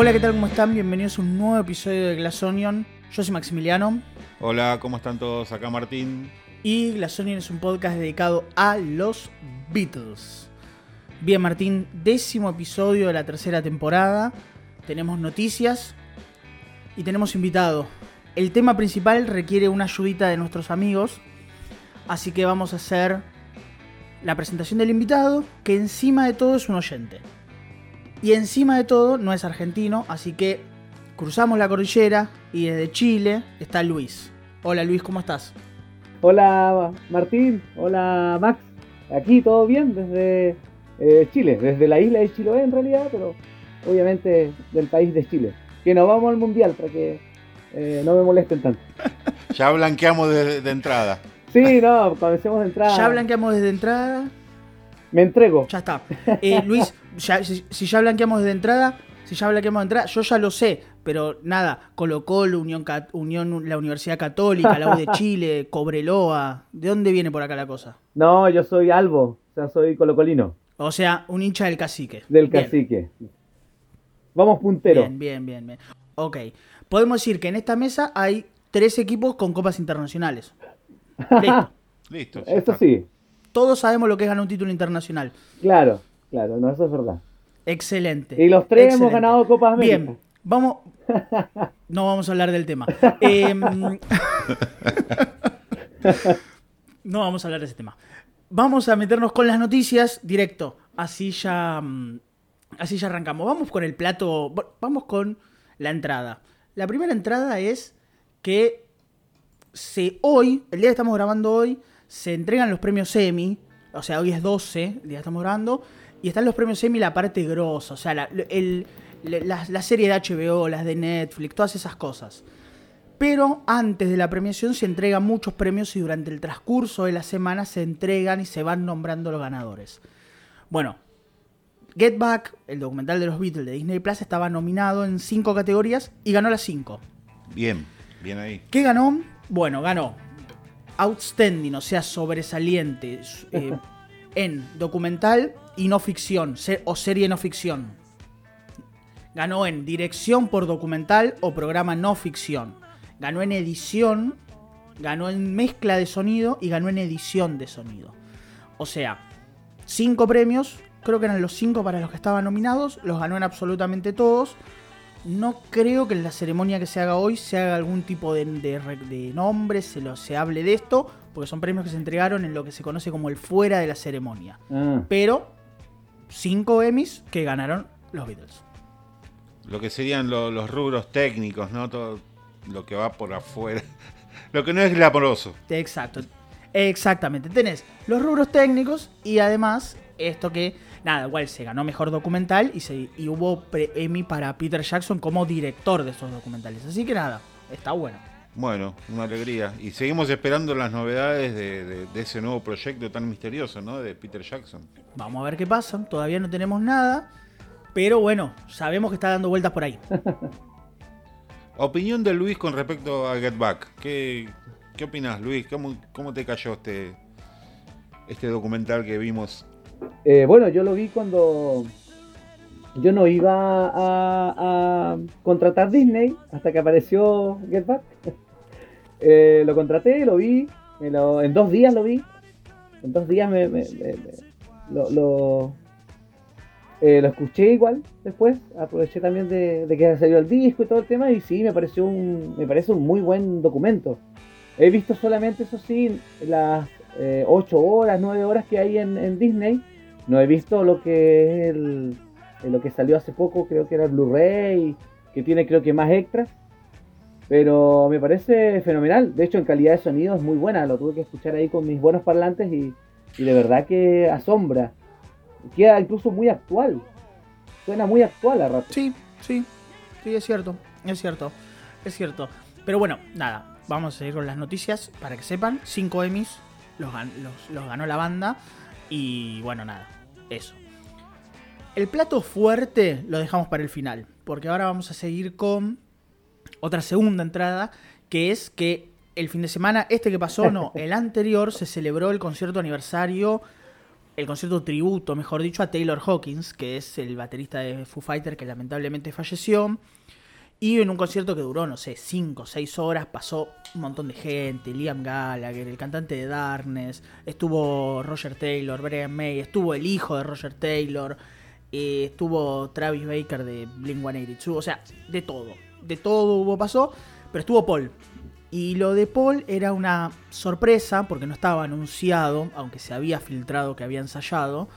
Hola, ¿qué tal? ¿Cómo están? Bienvenidos a un nuevo episodio de Glass Onion. Yo soy Maximiliano. Hola, ¿cómo están todos? Acá Martín. Y Glass Onion es un podcast dedicado a los Beatles. Bien, Martín, décimo episodio de la tercera temporada. Tenemos noticias y tenemos invitado. El tema principal requiere una ayudita de nuestros amigos. Así que vamos a hacer la presentación del invitado, que encima de todo es un oyente. Y encima de todo no es argentino, así que cruzamos la cordillera y desde Chile está Luis. Hola Luis, ¿cómo estás? Hola Martín, hola Max. Aquí todo bien desde eh, Chile, desde la isla de Chiloé en realidad, pero obviamente del país de Chile. Que nos vamos al mundial para que eh, no me molesten tanto. Ya blanqueamos de, de entrada. Sí, no, comencemos de entrada. Ya blanqueamos desde entrada. Me entrego. Ya está. Eh, Luis, ya- si, si ya blanqueamos desde entrada, si ya blanqueamos de entrada, yo ya lo sé, pero nada, Colo Colo, Unión, la Universidad Católica, la U de Chile, Cobreloa, ¿de dónde viene por acá la cosa? No, yo soy Albo, o sea, soy colocolino, O sea, un hincha del cacique. del Bien, cacique. Vamos puntero. Bien, bien, bien, bien. Ok, podemos decir que en esta mesa hay tres equipos con copas internacionales. Listo. Listo. Eso sí, Todos sabemos lo que es ganar un título internacional. claro, claro, no, eso es verdad. Excelente. Y los tres hemos ganado Copas América. Bien, vamos. No vamos a hablar del tema. Em, no vamos a hablar de ese tema. Vamos a meternos con las noticias directo. Así ya. mm, Así ya arrancamos. Vamos con el plato. Vamos con la entrada. La primera entrada es que se, hoy, el día que estamos grabando hoy, se entregan los premios Emmy. O sea, hoy es 12, el día que estamos grabando. Y están los premios Emmy la parte grosa. O sea, la, el- la, serie de HBO, las de Netflix, todas esas cosas. Pero antes de la premiación se entregan muchos premios y durante el transcurso de la semana se entregan y se van nombrando los ganadores. Bueno, Get Back, el documental de los Beatles de Disney Plus, estaba nominado en cinco categorías y ganó las cinco. Bien, bien ahí. ¿Qué ganó? Bueno, ganó Outstanding, o sea, sobresaliente eh, en documental y no ficción, o serie no ficción. Ganó en dirección por documental o programa no ficción. Ganó en edición, ganó en mezcla de sonido y ganó en edición de sonido. O sea, cinco premios, creo que eran los cinco para los que estaban nominados, los ganó en absolutamente todos. No creo que en la ceremonia que se haga hoy se haga algún tipo de, de de nombre, se, lo, se hable de esto, porque son premios que se entregaron en lo que se conoce como el fuera de la ceremonia. Ah, Pero, cinco Emmys que ganaron los Beatles. Lo que serían lo- los rubros técnicos, ¿no? Todo lo que va por afuera. Lo que no es glamoroso. Exacto. Exactamente. Tenés los rubros técnicos y además esto que, nada, igual se ganó mejor documental y, se, y hubo pre- Emmy para Peter Jackson como director de estos documentales. Así que nada, está bueno. Bueno, una alegría. Y seguimos esperando las novedades de, de- de ese nuevo proyecto tan misterioso, ¿no? De Peter Jackson. Vamos a ver qué pasa. Todavía no tenemos nada. Pero bueno, sabemos que está dando vueltas por ahí. Opinión de Luis con respecto a Get Back. ¿Qué, qué opinas, Luis? ¿Cómo, ¿Cómo te cayó este, este documental que vimos? Eh, bueno, yo lo vi cuando yo no iba a, a contratar Disney hasta que apareció Get Back. Eh, lo contraté, lo vi, en dos días lo vi. En dos días me, me- me- lo, lo, eh, lo escuché igual después. Aproveché también de, que salió el disco y todo el tema y sí, me pareció un, me parece un muy buen documento. He visto solamente, eso sí, las 8 horas, 9 horas que hay en, en Disney. No he visto lo que es el, eh, lo que salió hace poco, creo que era el Blu-ray, que tiene creo que más extras. Pero me parece fenomenal. De hecho, en calidad de sonido es muy buena. Lo tuve que escuchar ahí con mis buenos parlantes y, y de verdad que asombra. Queda incluso muy actual. Suena muy actual a rato. Sí, sí, sí, es cierto, es cierto, es cierto. Pero bueno, nada, vamos a seguir con las noticias para que sepan. Cinco Emmys los ganó la banda y bueno, nada, eso. El plato fuerte lo dejamos para el final, porque ahora vamos a seguir con otra segunda entrada, que es que el fin de semana, este que pasó, no, el anterior, se celebró el concierto aniversario el concierto tributo, mejor dicho, a Taylor Hawkins, que es el baterista de Foo Fighter que lamentablemente falleció. Y en un concierto que duró, no sé, 5 o 6 horas, pasó un montón de gente, Liam Gallagher, el cantante de Darkness, estuvo Roger Taylor, Brian May, estuvo el hijo de Roger Taylor, eh, estuvo Travis Baker de Blink-182, o sea, de todo, de todo hubo pasó, pero estuvo Paul. Y lo de Paul era una sorpresa porque no estaba anunciado, aunque se había filtrado que había ensayado.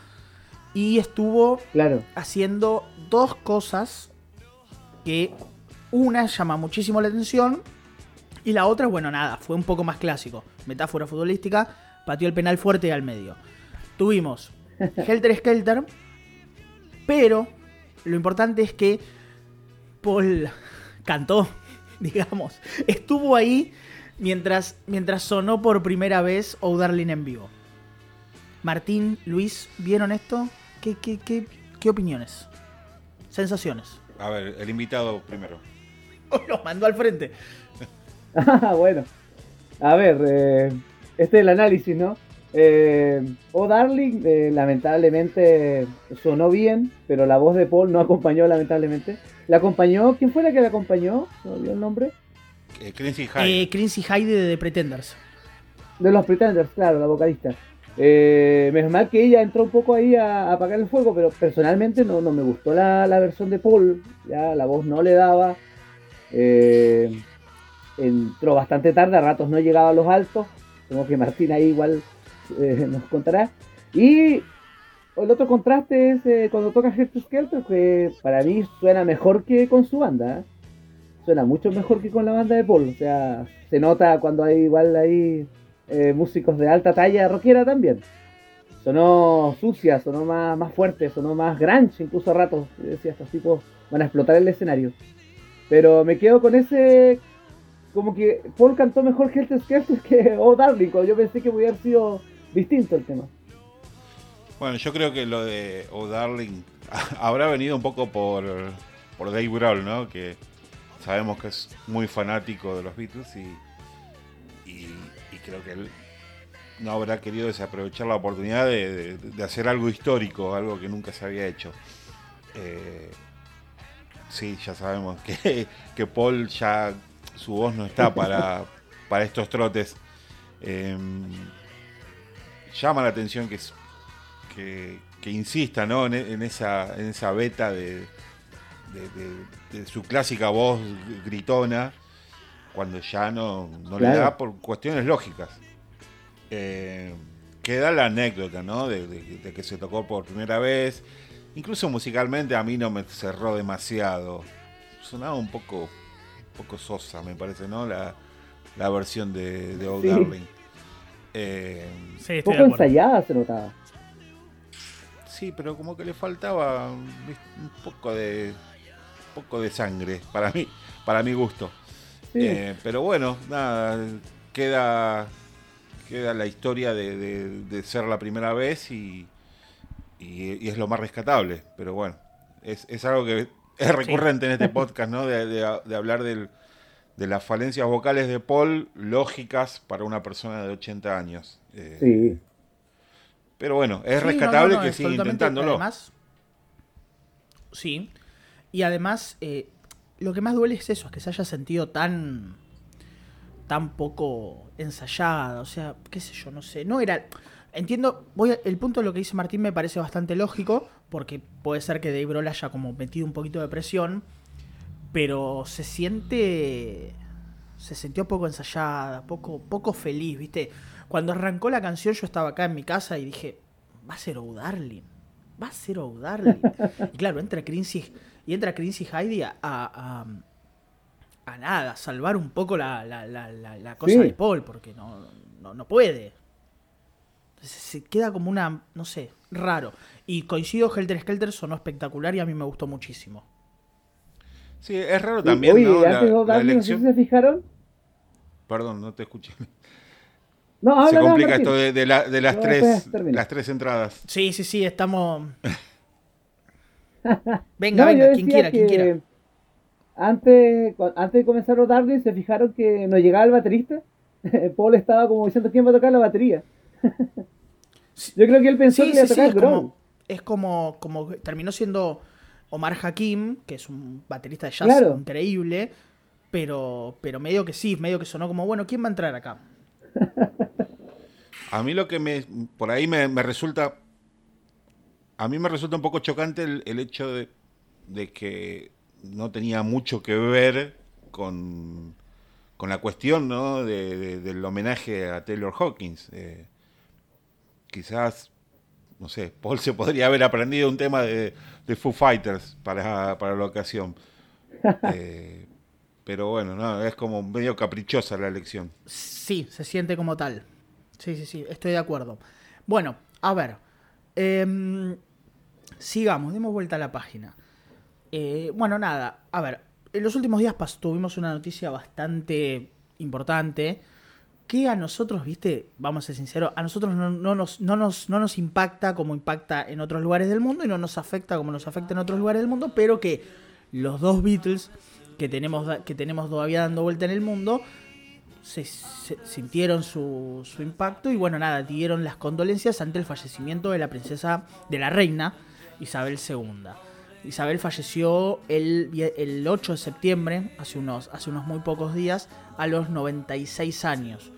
Y estuvo Claro. haciendo dos cosas que una llama muchísimo la atención y la otra, bueno, nada, fue un poco más clásico. Metáfora futbolística, pateó el penal fuerte al medio. Tuvimos Helter Skelter, pero lo importante es que Paul cantó, digamos, estuvo ahí mientras, mientras sonó por primera vez Oh Darling en vivo. Martín, Luis, ¿vieron esto? ¿Qué, qué, qué, qué opiniones? Sensaciones. A ver, el invitado primero. Lo mandó al frente. Ah, bueno. A ver, eh, este es el análisis, ¿no? Eh, oh Darling, eh, lamentablemente sonó bien, pero la voz de Paul no acompañó, lamentablemente. ¿La acompañó? ¿Quién fue la que la acompañó? ¿No olvidó el nombre? Eh, Crazy High. Eh, Crincy Hyde de The Pretenders. De los Pretenders, claro, la vocalista. Eh, menos mal que ella entró un poco ahí a, a apagar el fuego, pero personalmente no, no me gustó la, la versión de Paul. Ya la voz no le daba. Eh, entró bastante tarde, a ratos no llegaba a los altos. Como que Martín ahí igual eh, nos contará. Y el otro contraste es eh, cuando toca Helter Skelter, que para mí suena mejor que con su banda. ¿eh? Suena mucho mejor que con la banda de Paul. O sea, se nota cuando hay igual ahí eh, músicos de alta talla rockera también. Sonó sucia, sonó más, más fuerte, sonó más grunge, incluso a ratos. Decía, estos tipos van a explotar el escenario. Pero me quedo con ese. Como que Paul cantó mejor Helter Skelter que Oh Darling, yo pensé que hubiera sido distinto el tema. Bueno, yo creo que lo de Oh Darling habrá venido un poco por, por Dave Grohl, ¿no? Que sabemos que es muy fanático de los Beatles y, y, y creo que él no habrá querido desaprovechar la oportunidad de, de- de hacer algo histórico, algo que nunca se había hecho. Eh, sí, ya sabemos que, que Paul ya su voz no está para, para estos trotes. Eh, llama la atención que, es- que, que insista ¿no? en, en esa, en esa beta de, de- de- de su clásica voz gritona, cuando ya no, no le da por cuestiones lógicas. Eh, queda la anécdota, ¿no? De, de- de que se tocó por primera vez. Incluso musicalmente a mí no me cerró demasiado. Sonaba un poco, un poco sosa, me parece, ¿no? La, la versión de, de Old Sí. Darling. Eh, Sí, estoy Poco ensayada se notaba. Sí, pero como que le faltaba un poco de, un poco de sangre para mí, para mi gusto. Sí. Eh, pero bueno, nada, queda, queda la historia de, de- de ser la primera vez y, y- y es lo más rescatable. Pero bueno, es, es algo que es recurrente en este podcast, ¿no? De, de- de hablar del- de las falencias vocales de Paul, lógicas para una persona de 80 años. Eh, Sí. Pero bueno, es Sí, rescatable no, no, que siga intentándolo. Además, sí. Y además, eh, lo que más duele es eso, es que se haya sentido tan tan poco ensayada, o sea, qué sé yo, no sé, no era entiendo, voy a- el punto de lo que dice Martín me parece bastante lógico, porque puede ser que Dave Grohl haya como metido un poquito de presión, pero se siente se sintió poco ensayada, poco poco feliz, ¿viste? Cuando arrancó la canción yo estaba acá en mi casa y dije, va a ser Oh Darling. Va a ser Oh Darling. y claro, entra Crincy y entra Crincy Heidi a, a, a- a nada, salvar un poco la, la, la, la, la cosa Sí. de Paul, porque no, no, no puede. Entonces, se queda como una, no sé, raro. Y coincido, Helter Skelter sonó espectacular y a mí me gustó muchísimo. Sí, es raro también, Oye, ¿no? La, antes de no se fijaron. Perdón, no te escuché. No, Se habla, complica Martín. esto de, de la- de las, No, tres, las entradas. Sí, sí, sí, estamos. Venga, venga, quien quiera, quien quiera. Antes, antes de comenzar a Darling, se fijaron que no llegaba el baterista. Paul estaba como diciendo quién va a tocar la batería. Yo creo que él pensó Sí, que sí, iba a sí, tocar es como, es como, como terminó siendo Omar Hakim, que es un baterista de jazz Claro. increíble, pero, pero medio que sí, medio que sonó como, bueno, ¿quién va a entrar acá? A mí lo que me. Por ahí me, me resulta. A mí me resulta un poco chocante el, el hecho de, de que no tenía mucho que ver con, con la cuestión ¿no? de- de- del homenaje a Taylor Hawkins. Eh, quizás, no sé, Paul se podría haber aprendido un tema de, de Foo Fighters para, para la ocasión. Eh, pero bueno, no, es como medio caprichosa la elección. Sí, se siente como tal. Sí, sí, sí, estoy de acuerdo. Bueno, a ver. em, sigamos, demos vuelta a la página. Eh, bueno, nada, a ver. En los últimos días tuvimos una noticia bastante importante que a nosotros, viste, vamos a ser sinceros, a nosotros no, no nos, no, nos, no nos impacta como impacta en otros lugares del mundo y no nos afecta como nos afecta en otros lugares del mundo, pero que los dos Beatles que tenemos, que tenemos todavía dando vuelta en el mundo se, se- sintieron su, su impacto y bueno, nada, dieron las condolencias ante el fallecimiento de la princesa, de la reina Isabel II. Isabel falleció el, vie- el 8 de septiembre, hace unos, hace unos muy pocos días, a los 96 años.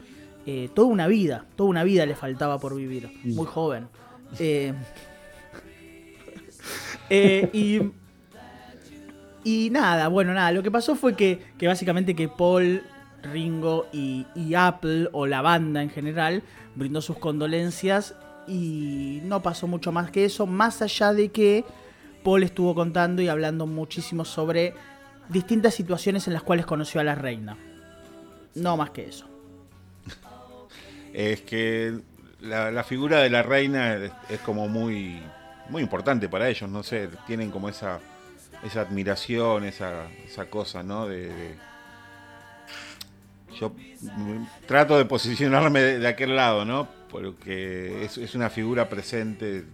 Eh, toda una vida, toda una vida le faltaba por vivir, muy joven. Eh, eh, y y nada, bueno, nada, lo que pasó fue que, que básicamente que Paul, Ringo y, Apple, o la banda en general, brindó sus condolencias y no pasó mucho más que eso, más allá de que Paul estuvo contando y hablando muchísimo sobre distintas situaciones en las cuales conoció a la reina. No más que eso. Es que la, figura de la reina es, como muy, muy importante para ellos, no sé, tienen como esa, esa admiración, esa, esa cosa, ¿no? De- Yo trato de posicionarme de, de aquel lado, ¿no? Porque es, es una figura presente.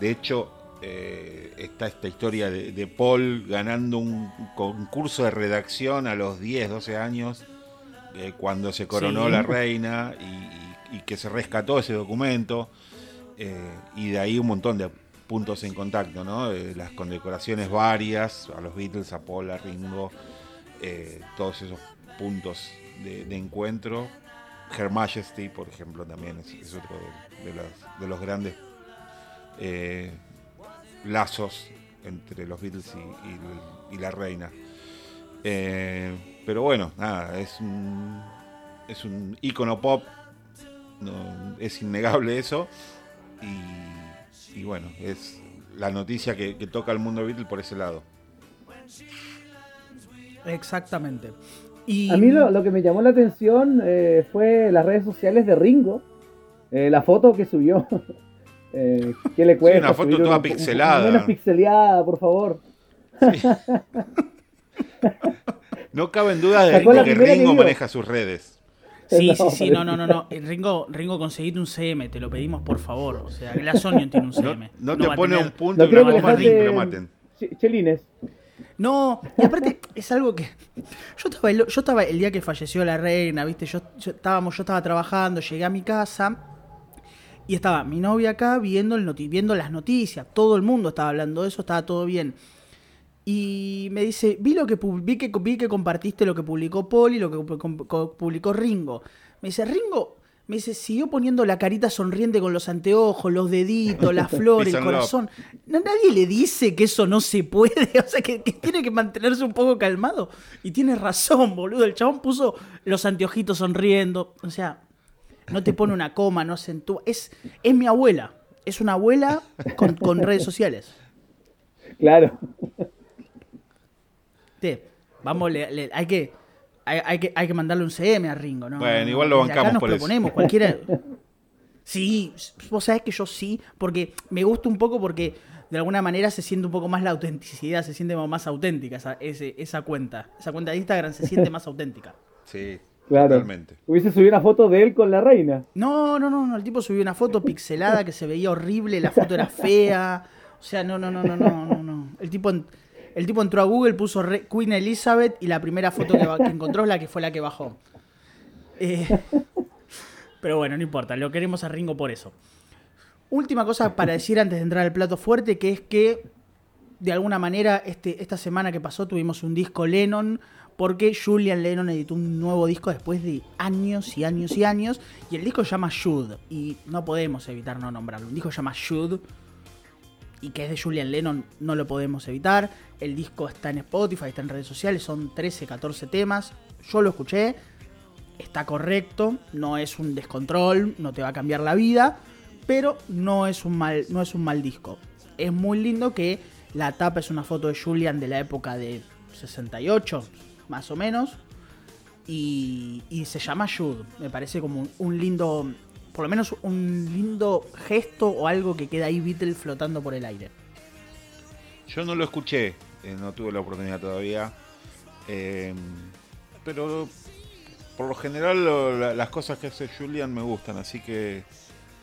De hecho, eh, está esta historia de, de Paul ganando un concurso de redacción a los 10, 12 años eh, cuando se coronó Sí. la reina y, y- y que se rescató ese documento eh, y de ahí un montón de puntos en contacto, ¿no? Las condecoraciones varias a los Beatles, a Paul, a Ringo, todos esos puntos de, encuentro. Her Majesty, por ejemplo, también es, otro de, de los, de los grandes eh, lazos entre los Beatles y, la reina. Eh, pero bueno, nada, es un, es un ícono pop, es innegable eso. Y, y bueno, es la noticia que, toca al mundo Beatle por ese lado. Exactamente. Y A mí lo, lo que me llamó la atención eh, fue las redes sociales de Ringo. Eh, la foto que subió. Eh, ¿Qué le cuesta? una foto subir toda pixelada. Menos pixeleada, por favor. No cabe en duda de, que Ringo maneja sus redes. Sí, No, sí, sí, no, no, no, no. Eh, Ringo, Ringo, conseguite un CM, te lo pedimos por favor. O sea, Glass Onion tiene un No, CM. no te pone tener- un punto No y creo una que lo maten. Ch- Chelines. No, y aparte es algo que yo estaba el, yo estaba el día que falleció la reina, ¿viste? Yo, estábamos yo estaba trabajando, llegué a mi casa y estaba mi novia acá viendo el noti- viendo las noticias, todo el mundo estaba hablando de eso, estaba todo bien. Y me dice, vi lo que vi que vi que compartiste lo que publicó y lo que publicó Ringo. Me dice, Ringo, me dice, siguió poniendo la carita sonriente con los anteojos, los deditos, las flores, Peace el corazón. No, nadie le dice que eso no se puede, o sea, que, que tiene que mantenerse un poco calmado. Y tiene razón, boludo. El chabón puso los anteojitos sonriendo. O sea, no te pone una coma, no acentúa. Es, es mi abuela. Es una abuela con, con redes sociales. Claro. Te, vamos, le- le- hay que. Hay, hay que, hay que mandarle un CM a Ringo, ¿no? Bueno, No, igual lo desde acá bancamos nos por eso. proponemos, cualquiera. Sí, vos sabés que yo sí, porque me gusta un poco porque de alguna manera se siente un poco más la autenticidad, se siente más auténtica esa, ese- esa cuenta. Esa cuenta de Instagram se siente más auténtica. Sí, Claro. totalmente. Hubiese subido una foto de él con la reina. No, no, no, no, el tipo subió una foto pixelada que se veía horrible, la foto era fea. O sea, no, no, no, no, no, no, no. El tipo, en- el tipo entró a Google, puso Queen Elizabeth y la primera foto que encontró es la que fue la que bajó. Eh, pero bueno, no importa, lo queremos a Ringo por eso. Última cosa para decir antes de entrar al plato fuerte, que es que de alguna manera este, esta semana que pasó tuvimos un disco Lennon, porque Julian Lennon editó un nuevo disco después de años y años y años, y el disco se llama Should, y no podemos evitar no nombrarlo. Un disco se llama Should, y que es de Julian Lennon, no lo podemos evitar. El disco está en Spotify, está en redes sociales, son 13, 14 temas. Yo lo escuché, está correcto, no es un descontrol, no te va a cambiar la vida, pero no es un mal, no es un mal disco. Es muy lindo que la tapa es una foto de Julian de la época de 68, más o menos. Y, y se llama Jude. Me parece como un lindo por lo menos un lindo gesto o algo que queda ahí Beatle flotando por el aire. Yo no lo escuché, eh, no tuve la oportunidad todavía. Eh, pero por lo general las cosas que hace Julian me gustan, así que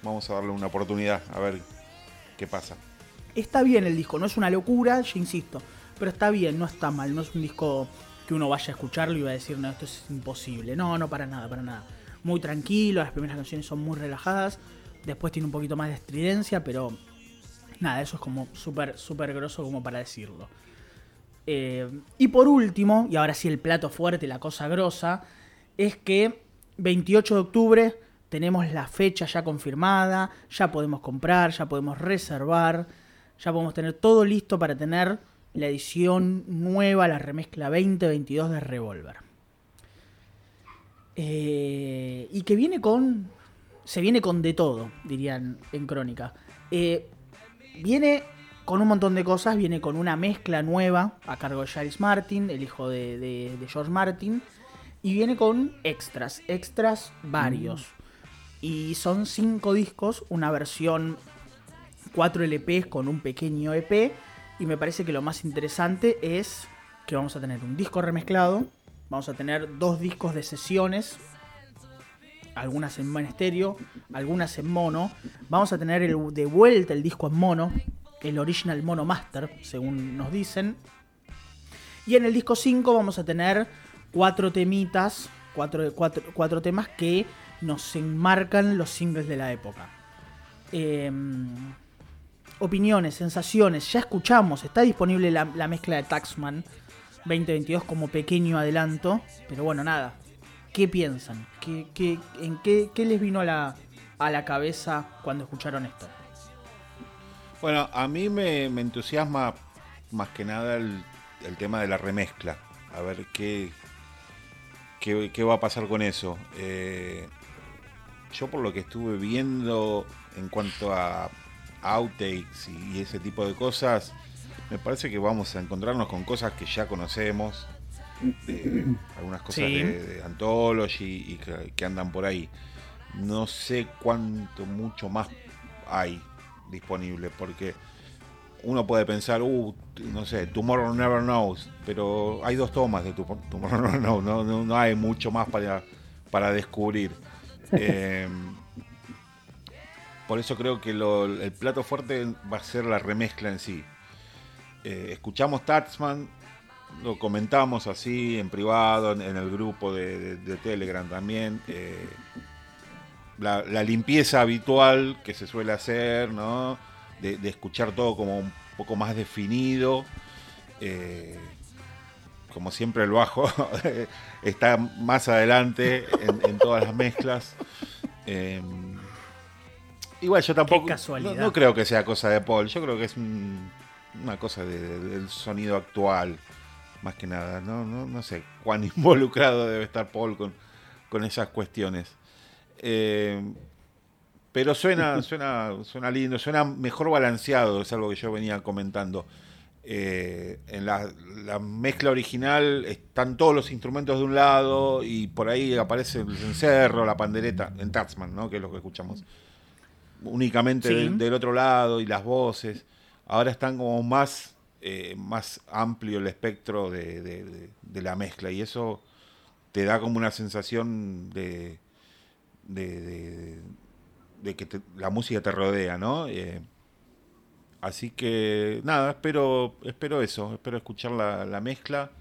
vamos a darle una oportunidad a ver qué pasa. Está bien el disco, no es una locura, yo insisto, pero está bien, no está mal, no es un disco que uno vaya a escucharlo y va a decir, no, esto es imposible. No, no, para nada, para nada muy tranquilo, las primeras canciones son muy relajadas, después tiene un poquito más de estridencia, pero nada, eso es como súper, súper grosso como para decirlo. Eh, y por último, y ahora sí el plato fuerte, la cosa grosa, es que 28 de octubre tenemos la fecha ya confirmada, ya podemos comprar, ya podemos reservar, ya podemos tener todo listo para tener la edición nueva, la remezcla 2022 de Revolver. Eh, y que viene con. Se viene con de todo, dirían en Crónica. Eh, viene con un montón de cosas, viene con una mezcla nueva a cargo de Charles Martin, el hijo de, George Martin, y viene con extras, extras varios. Mm. Y son cinco discos, una versión 4 LPs con un pequeño EP, y me parece que lo más interesante es que vamos a tener un disco remezclado, Vamos a tener dos discos de sesiones, algunas en estéreo, algunas en mono. Vamos a tener de vuelta el disco en mono, el original mono master, según nos dicen. Y en el disco 5 vamos a tener cuatro temitas, cuatro, cuatro, temas que nos enmarcan los singles de la época. Em, opiniones, sensaciones, ya escuchamos, está disponible la mezcla de Taxman 2022 como pequeño adelanto. Pero bueno, nada. ¿Qué piensan? ¿Qué, en qué, les vino a la, a la cabeza cuando escucharon esto? Bueno, a mí me, entusiasma más que nada el, tema de la remezcla. A ver qué, qué, va a pasar con eso. Eh, yo por lo que estuve viendo en cuanto a outtakes y ese tipo de cosas, me parece que vamos a encontrarnos con cosas que ya conocemos, algunas cosas de, Anthology y que, andan por ahí. No sé cuánto, mucho más hay disponible, porque uno puede pensar, uh, no sé, Tomorrow Never Knows, pero hay dos tomas de Tomorrow Never Knows, no, hay mucho más para, para descubrir. Em, por eso creo que el plato fuerte va a ser la remezcla en sí. Eh, escuchamos Taxman, lo comentamos así en privado, en, el grupo de, Telegram también. Eh, la, limpieza habitual que se suele hacer, ¿no? De, escuchar todo como un poco más definido. Eh, como siempre el bajo está más adelante en, todas las mezclas. igual yo tampoco no, creo que sea cosa de Paul, yo creo que es un, una cosa del sonido actual, más que nada. No, no, no sé cuán involucrado debe estar Paul con, con esas cuestiones. Eh, pero suena, suena, suena lindo, suena mejor balanceado, es algo que yo venía comentando. Eh, en la, mezcla original están todos los instrumentos de un lado y por ahí aparece el cencerro, la pandereta, en Tatsman, ¿no? que es lo que escuchamos únicamente del, otro lado y las voces ahora están como más, eh, más amplio el espectro de, la mezcla y eso te da como una sensación de, de, que la música te rodea, ¿no? Eh, así que nada, espero, espero eso, espero escuchar la, mezcla.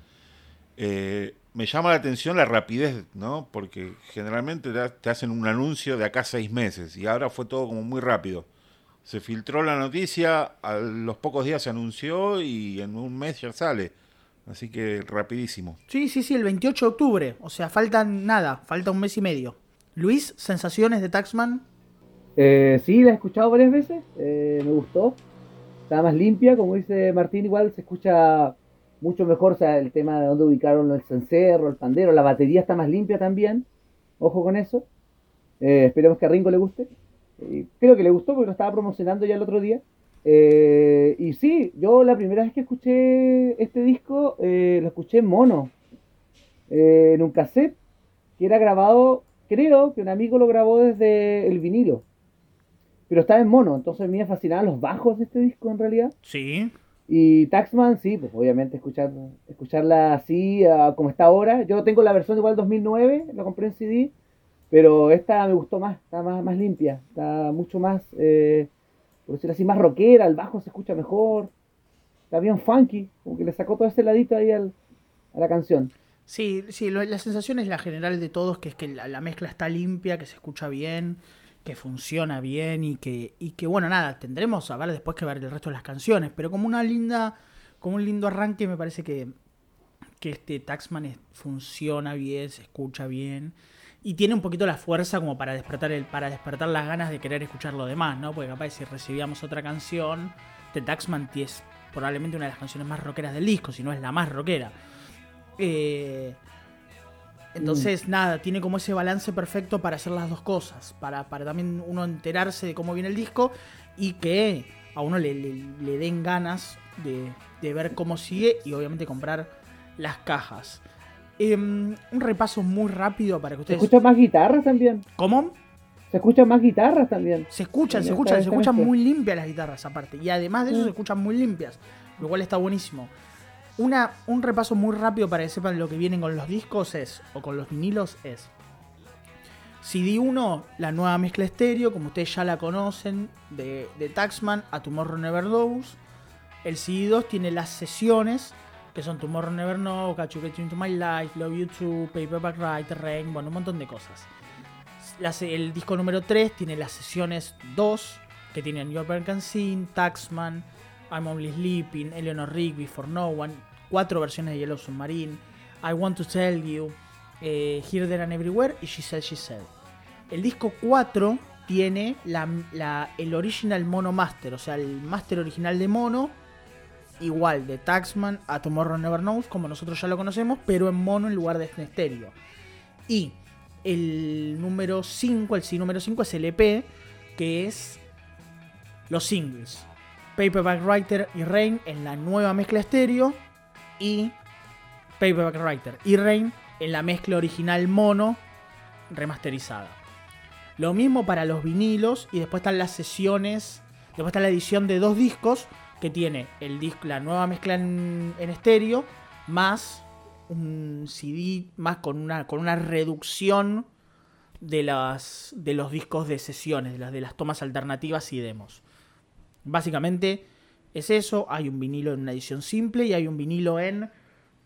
Eh, me llama la atención la rapidez, ¿no? Porque generalmente te hacen un anuncio de acá seis meses y ahora fue todo como muy rápido se filtró la noticia, a los pocos días se anunció y en un mes ya sale. Así que rapidísimo. Sí, sí, sí, el 28 de octubre. O sea, faltan nada, falta un mes y medio. Luis, ¿sensaciones de Taxman? Eh, sí, la he escuchado varias veces, eh, me gustó. Está más limpia, como dice Martín, igual se escucha mucho mejor, o sea, el tema de dónde ubicaron el cencerro, el pandero, la batería está más limpia también. Ojo con eso. Eh, esperemos que a Ringo le guste. Creo que le gustó porque lo estaba promocionando ya el otro día. Eh, y sí, yo la primera vez que escuché este disco eh, lo escuché en mono, eh, en un cassette que era grabado, creo que un amigo lo grabó desde el vinilo, pero estaba en mono, entonces me fascinaban los bajos de este disco en realidad. Sí. Y Taxman, sí, pues obviamente escuchar, escucharla así ah, como está ahora. Yo tengo la versión igual 2009, la compré en CD, pero esta me gustó más, está más, más limpia, está mucho más por decirlo así, más rockera, el bajo se escucha mejor, está bien funky, como que le sacó todo ese ladito ahí a la canción. Sí, sí, la sensación es la general de todos, que es que la, mezcla está limpia, que se escucha bien, que funciona bien y que, y que bueno, nada, tendremos a ver después que ver el resto de las canciones, pero como una linda, como un lindo arranque me parece que, que este Taxman funciona bien, se escucha bien y tiene un poquito la fuerza como para despertar el para despertar las ganas de querer escuchar lo demás, ¿no? Porque capaz si recibíamos otra canción, The Taxman es probablemente una de las canciones más rockeras del disco, si no es la más rockera. Eh, entonces, mm. nada, tiene como ese balance perfecto para hacer las dos cosas, para, para también uno enterarse de cómo viene el disco y que a uno le, le, den ganas de, de ver cómo sigue y obviamente comprar las cajas. Em, un repaso muy rápido para que ustedes. ¿Se escuchan más guitarras también? ¿Cómo? Se escuchan más guitarras también. Se escuchan, se escuchan, se escuchan muy limpias las guitarras aparte. Y además de eso se escuchan muy limpias. Lo cual está buenísimo. Una, un repaso muy rápido para que sepan lo que vienen con los discos es, o con los vinilos es. CD1, la nueva mezcla estéreo, como ustedes ya la conocen, de, de Taxman a Tomorrow Never Knows. El CD2 tiene las sesiones que son Tomorrow Never Know, Catch You Into My Life, Love You Too, Paperback Writer, Rain, bueno, un montón de cosas. el disco número 3 tiene las sesiones 2, que tienen Your Can Scene, Taxman, I'm Only Sleeping, Eleanor Rigby, For No One, cuatro versiones de Yellow Submarine, I Want to Tell You, eh, Here, There and Everywhere y She Said, She Said. El disco 4 tiene el original mono master, o sea, el master original de mono igual de Taxman a Tomorrow Never Knows, como nosotros ya lo conocemos, pero en mono en lugar de en estéreo. Y el número 5, el sí número 5 es el EP, que es los singles. Paperback Writer y Rain en la nueva mezcla estéreo y Paperback Writer y Rain en la mezcla original mono remasterizada. Lo mismo para los vinilos y después están las sesiones, después está la edición de dos discos que tiene el disco, la nueva mezcla en, estéreo, más un CD, más con una, con una reducción de, las, de los discos de sesiones, de las, de las tomas alternativas y demos. Básicamente es eso, hay un vinilo en una edición simple y hay un vinilo en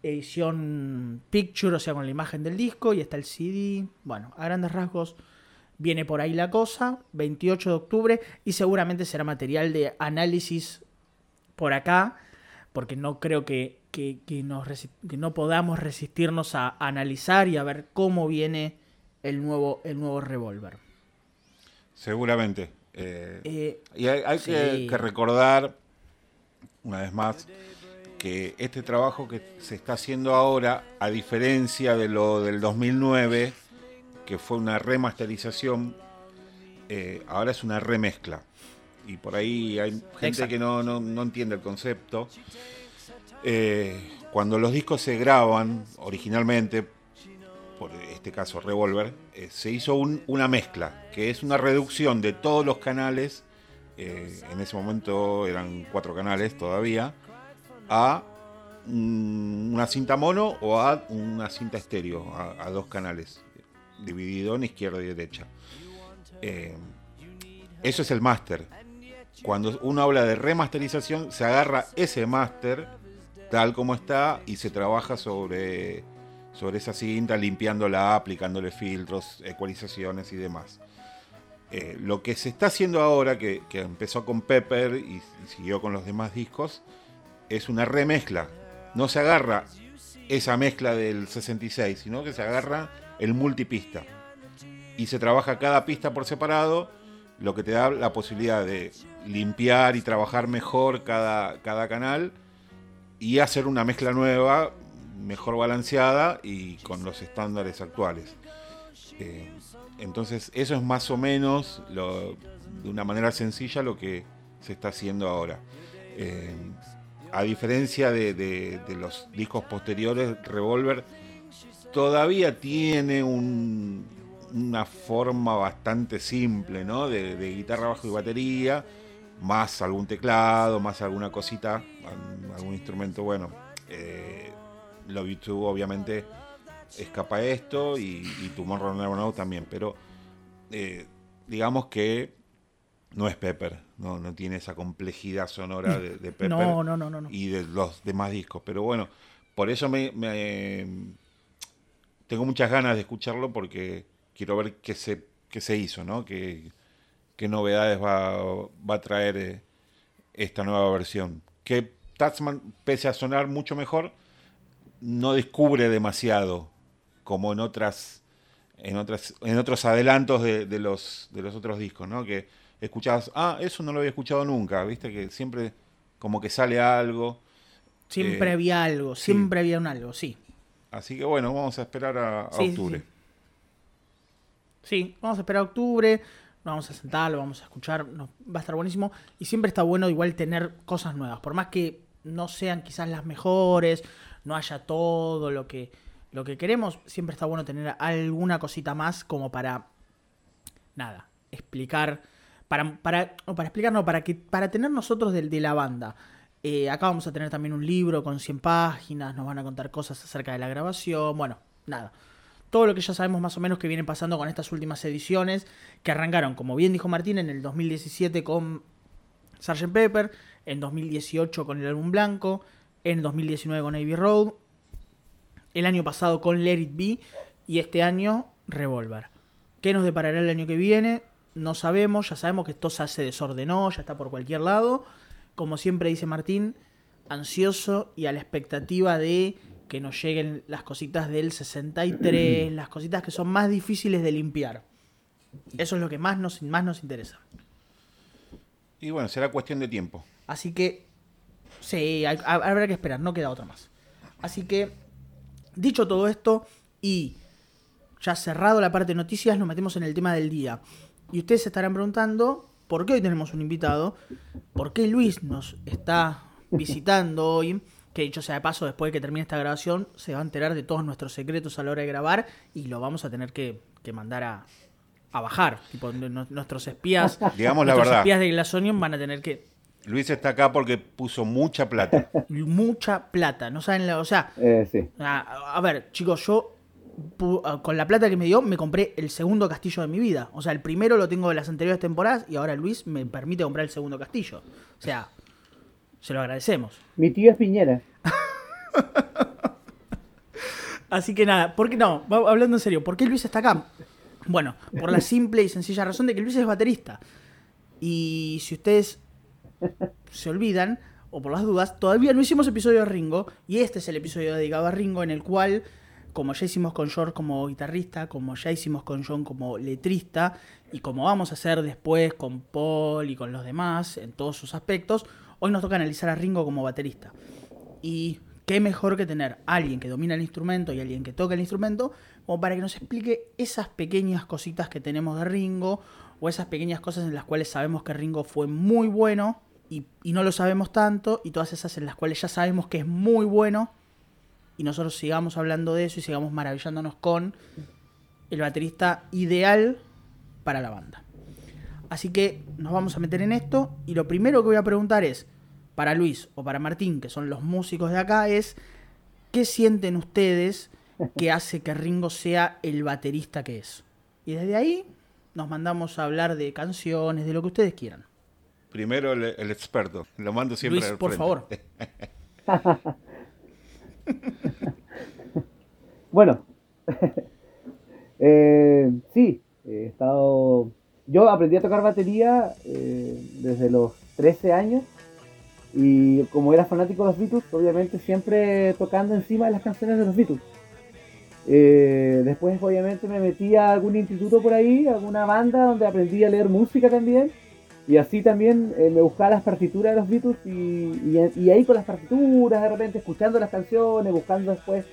edición picture, o sea, con la imagen del disco y está el CD. Bueno, a grandes rasgos viene por ahí la cosa, 28 de octubre y seguramente será material de análisis por acá, porque no creo que, nos no podamos resistirnos a, analizar y a ver cómo viene el nuevo, el nuevo revólver. Seguramente. Eh, eh, y hay, que, recordar, una vez más, que este trabajo que se está haciendo ahora, a diferencia de lo del 2009, que fue una remasterización, eh, ahora es una remezcla y por ahí hay gente que no, entiende el concepto. Eh, cuando los discos se graban originalmente, por este caso Revolver, eh, se hizo una mezcla, que es una reducción de todos los canales, eh, en ese momento eran cuatro canales todavía, a una cinta mono o a una cinta estéreo, a, dos canales, dividido en izquierda y derecha. eso es el máster cuando uno habla de remasterización, se agarra ese máster tal como está y se trabaja sobre, sobre esa cinta, limpiándola, aplicándole filtros, ecualizaciones y demás. Eh, lo que se está haciendo ahora, que, empezó con Pepper y, y siguió con los demás discos, es una remezcla. No se agarra esa mezcla del 66, sino que se agarra el multipista. Y se trabaja cada pista por separado, lo que te da la posibilidad de limpiar y trabajar mejor cada, cada canal y hacer una mezcla nueva, mejor balanceada y con los estándares actuales. Eh, entonces eso es más o menos, lo, de una manera sencilla, lo que se está haciendo ahora. Eh, a diferencia de, los discos posteriores, Revolver todavía tiene un, una forma bastante simple, ¿no? De, de, guitarra, bajo y batería, más algún teclado, más alguna cosita, algún instrumento, bueno. Eh, lo YouTube obviamente escapa a esto y, y Tomorrow Never Know también, pero eh, digamos que no es Pepper, no, no tiene esa complejidad sonora de, de Pepper no, no, no, no, y de los demás discos. Pero bueno, por eso me, me, tengo muchas ganas de escucharlo porque quiero ver qué se, qué se hizo, ¿no? Qué, qué novedades va, va, a traer eh, esta nueva versión. Que Tatsman, pese a sonar mucho mejor, no descubre demasiado como en otras en otras en otros adelantos de, de los de los otros discos, ¿no? Que escuchabas, ah, eso no lo había escuchado nunca, viste que siempre como que sale algo. Siempre eh, había algo, siempre sí. había un algo, sí. Así que bueno, vamos a esperar a, a sí, octubre. Sí, sí, vamos a esperar a octubre, nos vamos a sentar, lo vamos a escuchar, nos, va a estar buenísimo. Y siempre está bueno igual tener cosas nuevas, por más que no sean quizás las mejores, no haya todo lo que, lo que queremos, siempre está bueno tener alguna cosita más como para, nada, explicar para, para, no, para explicar, no, para, que, para tener nosotros de, de la banda. Eh, acá vamos a tener también un libro con 100 páginas, nos van a contar cosas acerca de la grabación, bueno, nada. Todo lo que ya sabemos más o menos que viene pasando con estas últimas ediciones, que arrancaron, como bien dijo Martín, en el 2017 con Sgt. Pepper, en 2018 con el álbum blanco, en 2019 con Abbey Road, el año pasado con Let It Be y este año Revolver. ¿Qué nos deparará el año que viene? no sabemos, ya sabemos que esto se desordenó, ya está por cualquier lado. Como siempre dice Martín, ansioso y a la expectativa de que nos lleguen las cositas del 63, las cositas que son más difíciles de limpiar. Eso es lo que más nos, más nos interesa. Y bueno, será cuestión de tiempo. Así que, sí, hay, habrá que esperar, no queda otra más. Así que, dicho todo esto y ya cerrado la parte de noticias, nos metemos en el tema del día. Y ustedes se estarán preguntando por qué hoy tenemos un invitado, por qué Luis nos está visitando hoy. Que dicho sea de paso, después de que termine esta grabación, se va a enterar de todos nuestros secretos a la hora de grabar y lo vamos a tener que, que mandar a, a, bajar. Tipo, nuestros espías, Digamos nuestros la verdad. espías de Glasonion van a tener que. Luis está acá porque puso mucha plata. mucha plata, no saben la. O sea, eh, sí. a, a ver, chicos, yo con la plata que me dio, me compré el segundo castillo de mi vida. O sea, el primero lo tengo de las anteriores temporadas y ahora Luis me permite comprar el segundo castillo. O sea, se lo agradecemos. Mi tío es Piñera. Así que nada, ¿por qué no? Hablando en serio, ¿por qué Luis está acá? Bueno, por la simple y sencilla razón de que Luis es baterista. Y si ustedes se olvidan, o por las dudas, todavía no hicimos episodio de Ringo. Y este es el episodio dedicado a Ringo en el cual como ya hicimos con George como guitarrista, como ya hicimos con John como letrista, y como vamos a hacer después con Paul y con los demás, en todos sus aspectos, hoy nos toca analizar a Ringo como baterista. Y qué mejor que tener a alguien que domina el instrumento y alguien que toca el instrumento, como para que nos explique esas pequeñas cositas que tenemos de Ringo, o esas pequeñas cosas en las cuales sabemos que Ringo fue muy bueno, y, y no lo sabemos tanto, y todas esas en las cuales ya sabemos que es muy bueno, y nosotros sigamos hablando de eso y sigamos maravillándonos con el baterista ideal para la banda. Así que nos vamos a meter en esto y lo primero que voy a preguntar es, para Luis o para Martín, que son los músicos de acá, es ¿qué sienten ustedes que hace que Ringo sea el baterista que es? Y desde ahí nos mandamos a hablar de canciones, de lo que ustedes quieran. Primero el, el experto, lo mando siempre Luis, al por favor. bueno, eh, sí, he estado yo aprendí a tocar batería eh, desde los 13 años y como era fanático de los Beatles, obviamente siempre tocando encima de las canciones de los Beatles. Eh, después obviamente me metí a algún instituto por ahí, alguna banda donde aprendí a leer música también. Y así también eh, me buscaba las partituras de los Beatles y, ahí con las partituras, de repente escuchando las canciones, buscando después,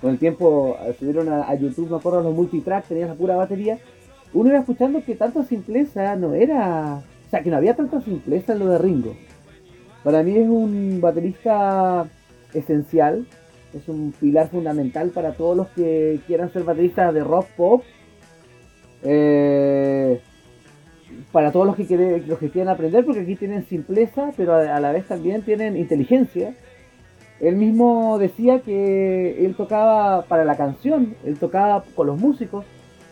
con el tiempo subieron a, a YouTube, me acuerdo los multitracks, tenía la pura batería. Uno iba escuchando que tanta simpleza no era, o sea, que no había tanta simpleza en lo de Ringo. Para mí es un baterista esencial, es un pilar fundamental para todos los que quieran ser bateristas de rock pop. Eh, para todos los que, quieren, los que quieran aprender, porque aquí tienen simpleza, pero a, la vez también tienen inteligencia. Él mismo decía que él tocaba para la canción, él tocaba con los músicos.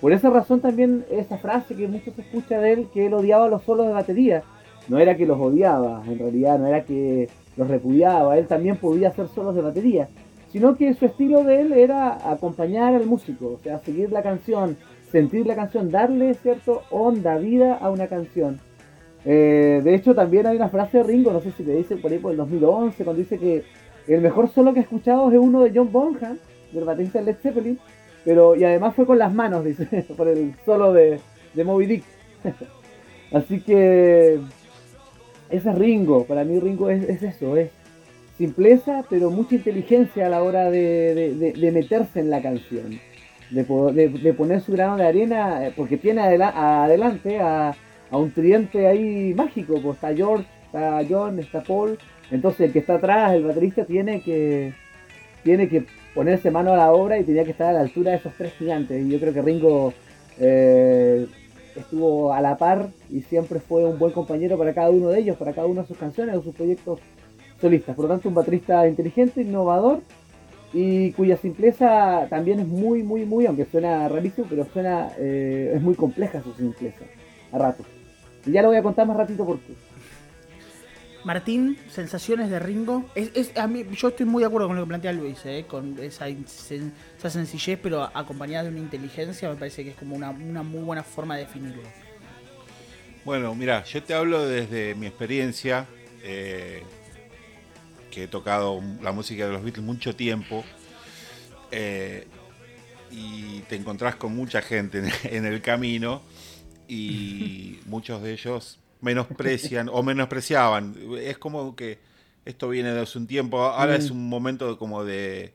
Por esa razón también esa frase que mucho se escucha de él, que él odiaba los solos de batería. No era que los odiaba, en realidad, no era que los repudiaba, él también podía hacer solos de batería sino que su estilo de él era acompañar al músico, o sea, seguir la canción, sentir la canción, darle cierto onda, vida a una canción. Eh, de hecho, también hay una frase de Ringo, no sé si le dice por ahí por el 2011, cuando dice que el mejor solo que he escuchado es uno de John Bonham, del baterista Led Zeppelin, pero y además fue con las manos, dice, por el solo de, de Moby Dick. Así que ese es Ringo, para mí Ringo es, es eso, es simpleza, pero mucha inteligencia a la hora de, meterse en la canción. De, poner su grano de arena, eh, porque tiene adelante a, un tridente ahí mágico, pues está George, está John, está Paul, entonces el que está atrás, el baterista, tiene que, tiene que ponerse mano a la obra y tenía que estar a la altura de esos tres gigantes. Y yo creo que Ringo eh, estuvo a la par y siempre fue un buen compañero para cada uno de ellos, para cada uno de sus canciones o sus proyectos solistas. Por lo tanto, un baterista inteligente, innovador y cuya simpleza también es muy, muy, muy, aunque suena rarísimo, pero suena, eh, es muy compleja su simpleza, a ratos. Y ya lo voy a contar más ratito por qué. Martín, sensaciones de Ringo. Es, a mí, yo estoy muy de acuerdo con lo que plantea Luis, eh, con esa, esa, sencillez, pero acompañada de una inteligencia, me parece que es como una, una muy buena forma de definirlo. Bueno, mira, yo te hablo desde mi experiencia. Eh, que he tocado la música de los Beatles mucho tiempo, eh, y te encontrás con mucha gente en, el camino y muchos de ellos menosprecian o menospreciaban. Es como que esto viene de hace un tiempo, ahora es mm. un momento como de,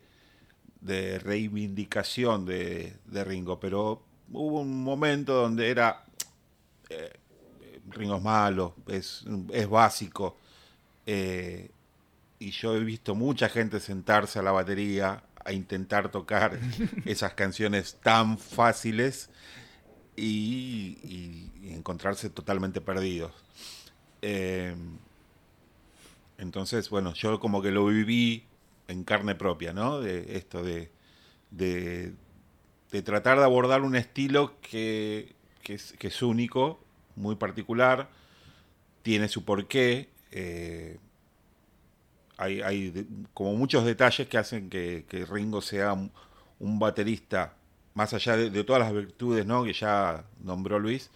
de reivindicación de, Ringo, pero hubo un momento donde era eh, Ringo es malo, es, es básico. Eh, y yo he visto mucha gente sentarse a la batería a intentar tocar esas canciones tan fáciles y, encontrarse totalmente perdidos. Eh, entonces, bueno, yo como que lo viví en carne propia, ¿no? De esto de, de, tratar de abordar un estilo que, es, único, muy particular, tiene su porqué. Eh, hay, como muchos detalles que hacen que, Ringo sea un, baterista, más allá de, todas las virtudes ¿no? que ya nombró Luis,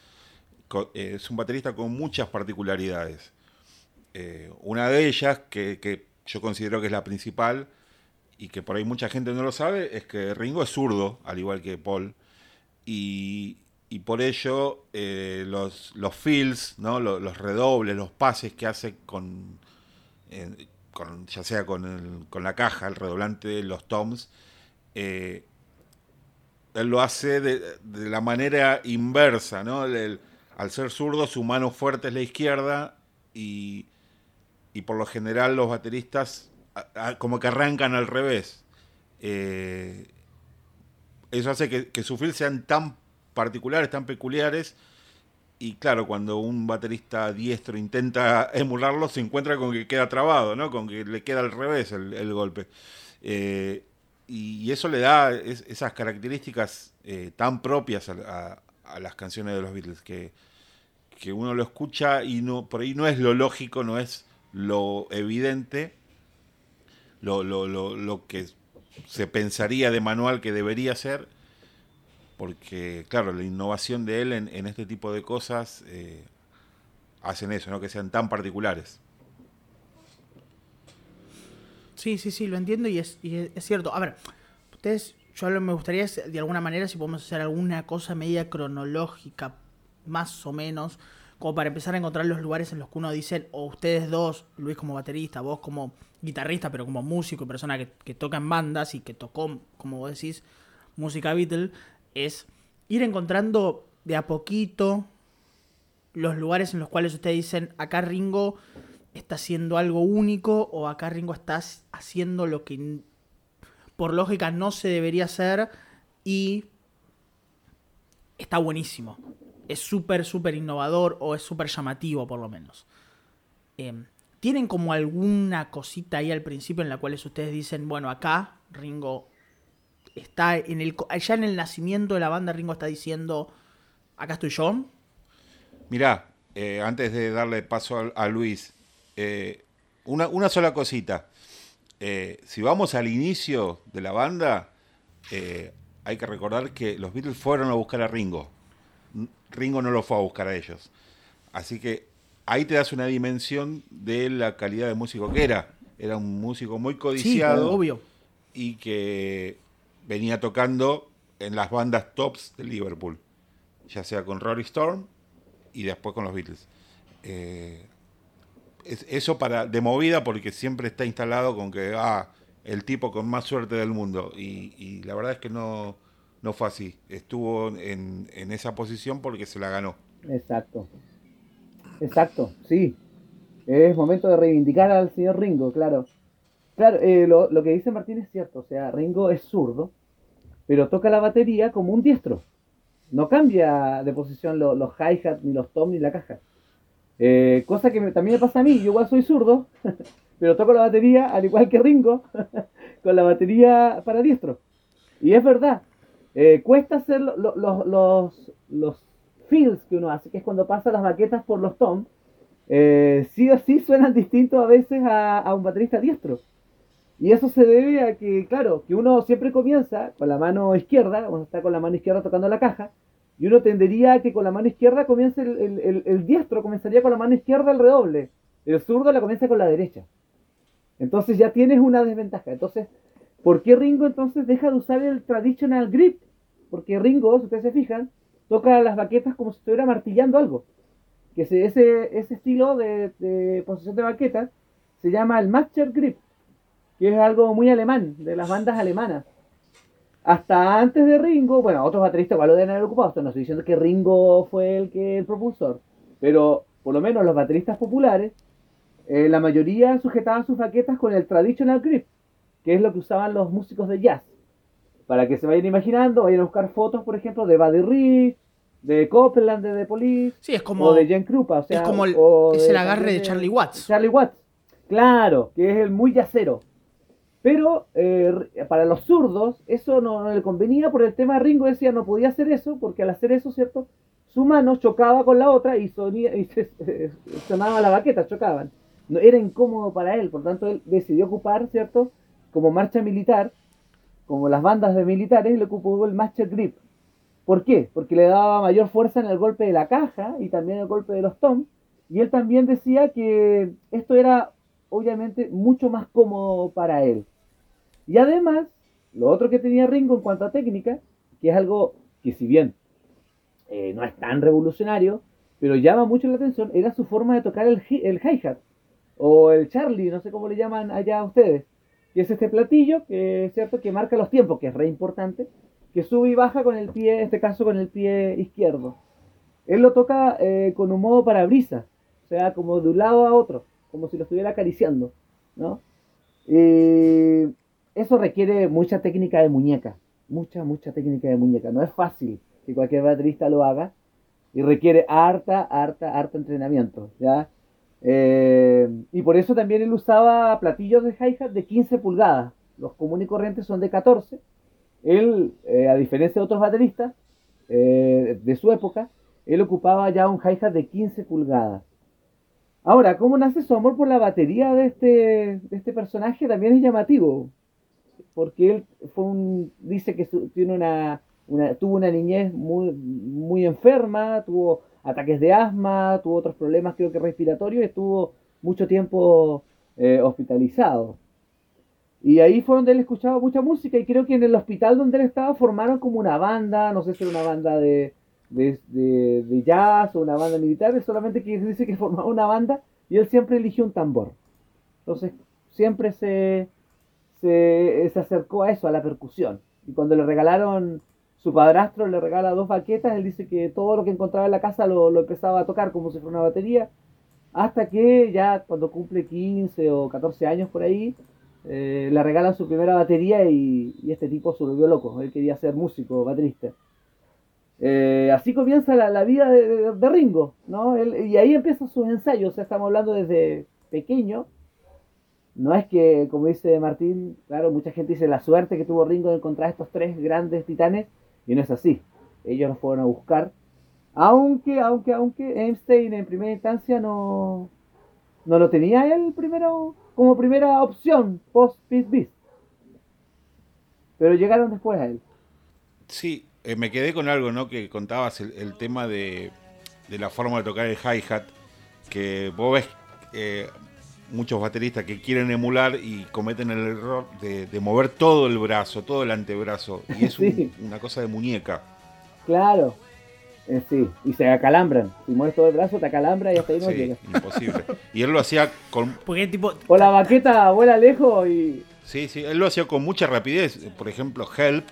es un baterista con muchas particularidades. Eh, una de ellas, que, yo considero que es la principal, y que por ahí mucha gente no lo sabe, es que Ringo es zurdo, al igual que Paul, y, por ello eh, los, los fills, ¿no? los, redobles, los pases que hace con ya sea con, la caja, el redoblante, los toms, eh, él lo hace de, la manera inversa, ¿no? Al ser zurdo, su mano fuerte es la izquierda y, por lo general los bateristas como que arrancan al revés. Eh, eso hace que, que sus feels sean tan particulares, tan peculiares, y claro, cuando un baterista diestro intenta emularlo, se encuentra con que queda trabado, ¿no? Con que le queda al revés el, golpe. Eh, y, eso le da esas características eh, tan propias a, las canciones de los Beatles, que, que, uno lo escucha y no por ahí no es lo lógico, no es lo evidente, lo, lo, lo, lo que se pensaría de manual que debería ser, porque, claro, la innovación de él en, este tipo de cosas eh, hacen eso, ¿no? Que sean tan particulares. Sí, sí, sí, lo entiendo y es, y es cierto. A ver, ustedes, yo me gustaría de alguna manera si podemos hacer alguna cosa media cronológica, más o menos, como para empezar a encontrar los lugares en los que uno dice, o ustedes dos, Luis como baterista, vos como guitarrista, pero como músico y persona que, toca en bandas y que tocó, como vos decís, música Beatle, es ir encontrando de a poquito los lugares en los cuales ustedes dicen, acá Ringo está haciendo algo único o acá Ringo está haciendo lo que por lógica no se debería hacer y está buenísimo. Es súper, súper innovador o es súper llamativo por lo menos. Em, ¿Tienen como alguna cosita ahí al principio en la cual ustedes dicen, bueno, acá Ringo está en el en el nacimiento de la banda Ringo está diciendo acá estoy yo mirá eh, antes de darle paso a, Luis eh, una, una, sola cosita eh, si vamos al inicio de la banda hay que recordar que los Beatles fueron a buscar a Ringo. Ringo no lo fue a buscar a ellos. Así que ahí te das una dimensión de la calidad de músico que era. Era un músico muy codiciado obvio. y que venía tocando en las bandas tops de Liverpool, ya sea con Rory Storm y después con los Beatles. Eh, eso para de movida porque siempre está instalado con que ah, el tipo con más suerte del mundo y, la verdad es que no, no fue así. Estuvo en, esa posición porque se la ganó. Exacto. Exacto, sí. Es momento de reivindicar al señor Ringo, claro. Claro, eh, lo, lo, que dice Martín es cierto, o sea, Ringo es zurdo, pero toca la batería como un diestro. No cambia de posición los hi-hat, ni los tom, ni la caja. Eh, cosa que también me pasa a mí, yo igual soy zurdo, pero toco la batería al igual que Ringo, con la batería para diestro. Y es verdad, eh, cuesta hacer los, los fills que uno hace, que es cuando pasa las baquetas por los tom, sí o sí suenan distintos a veces a, un baterista diestro. Y eso se debe a que, claro, que uno siempre comienza con la mano izquierda, uno está con la mano izquierda tocando la caja, y uno tendería que con la mano izquierda comience el, diestro, comenzaría con la mano izquierda el redoble, el zurdo la comienza con la derecha. Entonces ya tienes una desventaja. Entonces, ¿por qué Ringo entonces deja de usar el traditional grip? Porque Ringo, si ustedes se fijan, toca las baquetas como si estuviera martillando algo. Que ese, ese estilo de, de posición de baquetas se llama el master grip que es algo muy alemán, de las bandas alemanas. Hasta antes de Ringo, bueno, otros bateristas igual lo deben haber ocupado, no estoy diciendo que Ringo fue el que el propulsor, pero por lo menos los bateristas populares, eh, la mayoría sujetaban sus baquetas con el traditional grip, que es lo que usaban los músicos de jazz. Para que se vayan imaginando, vayan a buscar fotos, por ejemplo, de Buddy Rich, de Copeland, de The Police, sí, es como, o de Jen Krupa. O sea, es como el, es el agarre de, de Charlie Watts. Charlie Watts, claro, que es el muy yacero. Pero eh, para los zurdos eso no, le convenía por el tema Ringo decía no podía hacer eso porque al hacer eso, ¿cierto? Su mano chocaba con la otra y, sonía, y sonaba la baqueta, chocaban. No, era incómodo para él, por tanto él decidió ocupar, ¿cierto? Como marcha militar, como las bandas de militares, le ocupó el master grip. ¿Por qué? Porque le daba mayor fuerza en el golpe de la caja y también el golpe de los toms. Y él también decía que esto era obviamente mucho más cómodo para él. Y además, lo otro que tenía Ringo en cuanto a técnica, que es algo que si bien eh, no es tan revolucionario, pero llama mucho la atención, era su forma de tocar el, el hi-hat, o el Charlie, no sé cómo le llaman allá ustedes, que es este platillo, que es cierto, que marca los tiempos, que es re importante, que sube y baja con el pie, en este caso con el pie izquierdo. Él lo toca eh, con un modo para brisa, o sea, como de un lado a otro, como si lo estuviera acariciando, ¿no? Eh, eso requiere mucha técnica de muñeca, mucha, mucha técnica de muñeca. No es fácil que cualquier baterista lo haga y requiere harta, harta, harta entrenamiento, ¿ya? Eh, y por eso también él usaba platillos de hi-hat de 15 pulgadas. Los comunes y corrientes son de 14. Él, eh, a diferencia de otros bateristas eh, de su época, él ocupaba ya un hi-hat de 15 pulgadas. Ahora, ¿cómo nace su amor por la batería de este, de este personaje? También es llamativo porque él fue un, dice que tiene una tuvo una niñez muy, muy enferma, tuvo ataques de asma, tuvo otros problemas creo que respiratorios estuvo mucho tiempo eh, hospitalizado. Y ahí fue donde él escuchaba mucha música y creo que en el hospital donde él estaba formaron como una banda, no sé si era una banda de, de, jazz o una banda militar, solamente que dice que formaba una banda y él siempre eligió un tambor. Entonces siempre se, se, se acercó a eso, a la percusión. Y cuando le regalaron su padrastro le regala dos baquetas, él dice que todo lo que encontraba en la casa lo, empezaba a tocar como si fuera una batería, hasta que ya cuando cumple 15 o 14 años por ahí, eh, le regalan su primera batería y, este tipo se volvió loco, él quería ser músico, baterista. Eh, así comienza la, vida de, Ringo, ¿no? y ahí empiezan sus ensayos, o sea, estamos hablando desde pequeño. No es que, como dice Martín, claro, mucha gente dice la suerte que tuvo Ringo de encontrar estos tres grandes titanes, y no es así. Ellos los fueron a buscar. Aunque, aunque, aunque Einstein en primera instancia no, no lo tenía él primero como primera opción post Beast. Pero llegaron después a él. Sí, eh, me quedé con algo, ¿no? Que contabas el, tema de, de, la forma de tocar el hi-hat. Que vos ves eh, muchos bateristas que quieren emular y cometen el error de, mover todo el brazo, todo el antebrazo. Y es una cosa de muñeca. Claro. Eh, sí, y se acalambran. Si mueves todo el brazo, te acalambra y hasta ahí no sí, Imposible. Y él lo hacía con. tipo... O la baqueta vuela lejos y. Sí, sí, él lo hacía con mucha rapidez. Por ejemplo, Help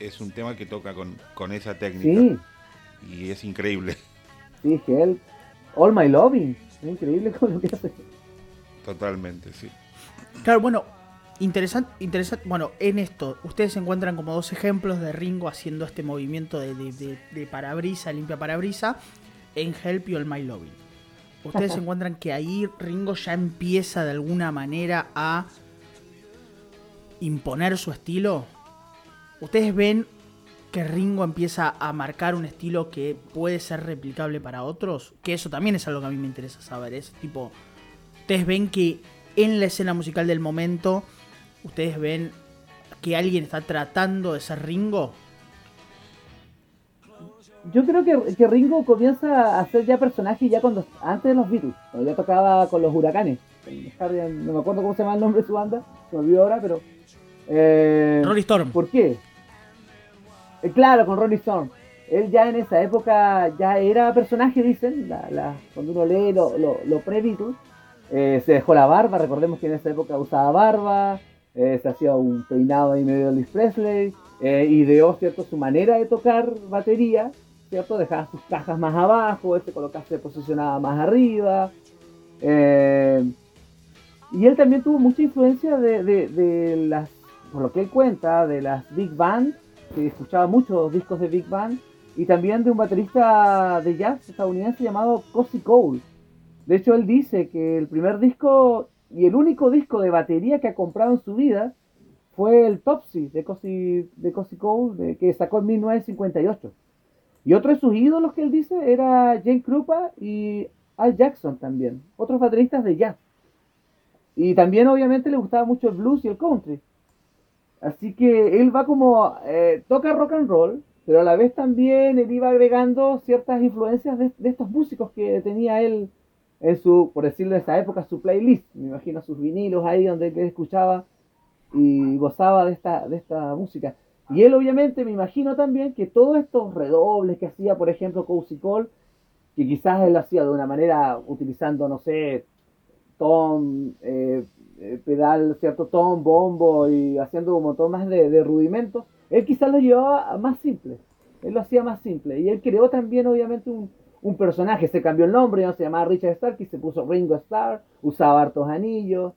es un tema que toca con, con esa técnica. Sí. Y es increíble. Sí, Help. All My Loving. Es increíble con lo que hace. Totalmente, sí. Claro, bueno, interesante, interesante. Bueno, en esto, ustedes encuentran como dos ejemplos de Ringo haciendo este movimiento de, de, parabrisa, limpia parabrisa, en Help You All My Loving. Ustedes encuentran que ahí Ringo ya empieza de alguna manera a imponer su estilo. Ustedes ven que Ringo empieza a marcar un estilo que puede ser replicable para otros, que eso también es algo que a mí me interesa saber, es tipo ustedes ven que en la escena musical del momento, ustedes ven que alguien está tratando de ser Ringo. Yo creo que, Ringo comienza a ser ya personaje ya cuando antes de los Beatles, cuando ya tocaba con los huracanes. No me acuerdo cómo se llama el nombre de su banda, se me olvidó ahora, pero. Eh, Rolling Storm. ¿Por qué? Eh, claro, con Rolling Storm. Él ya en esa época ya era personaje, dicen, cuando uno lee lo, lo, lo pre-Beatles. Eh, se dejó la barba, recordemos que en esa época usaba barba, eh, se hacía un peinado ahí medio de Elvis Presley, eh, ideó ¿cierto? su manera de tocar batería, ¿cierto? dejaba sus cajas más abajo, este se posicionaba más arriba. y él también tuvo mucha influencia de, las, por lo que él cuenta, de las big band, que escuchaba muchos discos de big band, y también de un baterista de jazz estadounidense llamado Cozy Cole de hecho, él dice que el primer disco y el único disco de batería que ha comprado en su vida fue el Topsy de Cozy, de Cole, que sacó en 1958. Y otro de sus ídolos que él dice era Jane Krupa y Al Jackson también, otros bateristas de jazz. Y también obviamente le gustaba mucho el blues y el country. Así que él va como, eh, toca rock and roll, pero a la vez también él iba agregando ciertas influencias de estos músicos que tenía él en su, por decirlo de esa época, su playlist. Me imagino sus vinilos ahí donde él escuchaba y gozaba de esta, de esta música. Y él obviamente me imagino también que todos estos redobles que hacía, por ejemplo, Cozy que quizás él hacía de una manera utilizando, no sé, tom, eh, eh, pedal, cierto tom, bombo y haciendo un montón más de, de rudimentos, él quizás lo llevaba más simple. Él lo hacía más simple. Y él creó también, obviamente, un, un personaje, se cambió el nombre, no se llamaba Richard Stark y se puso Ringo Starr, usaba hartos anillos.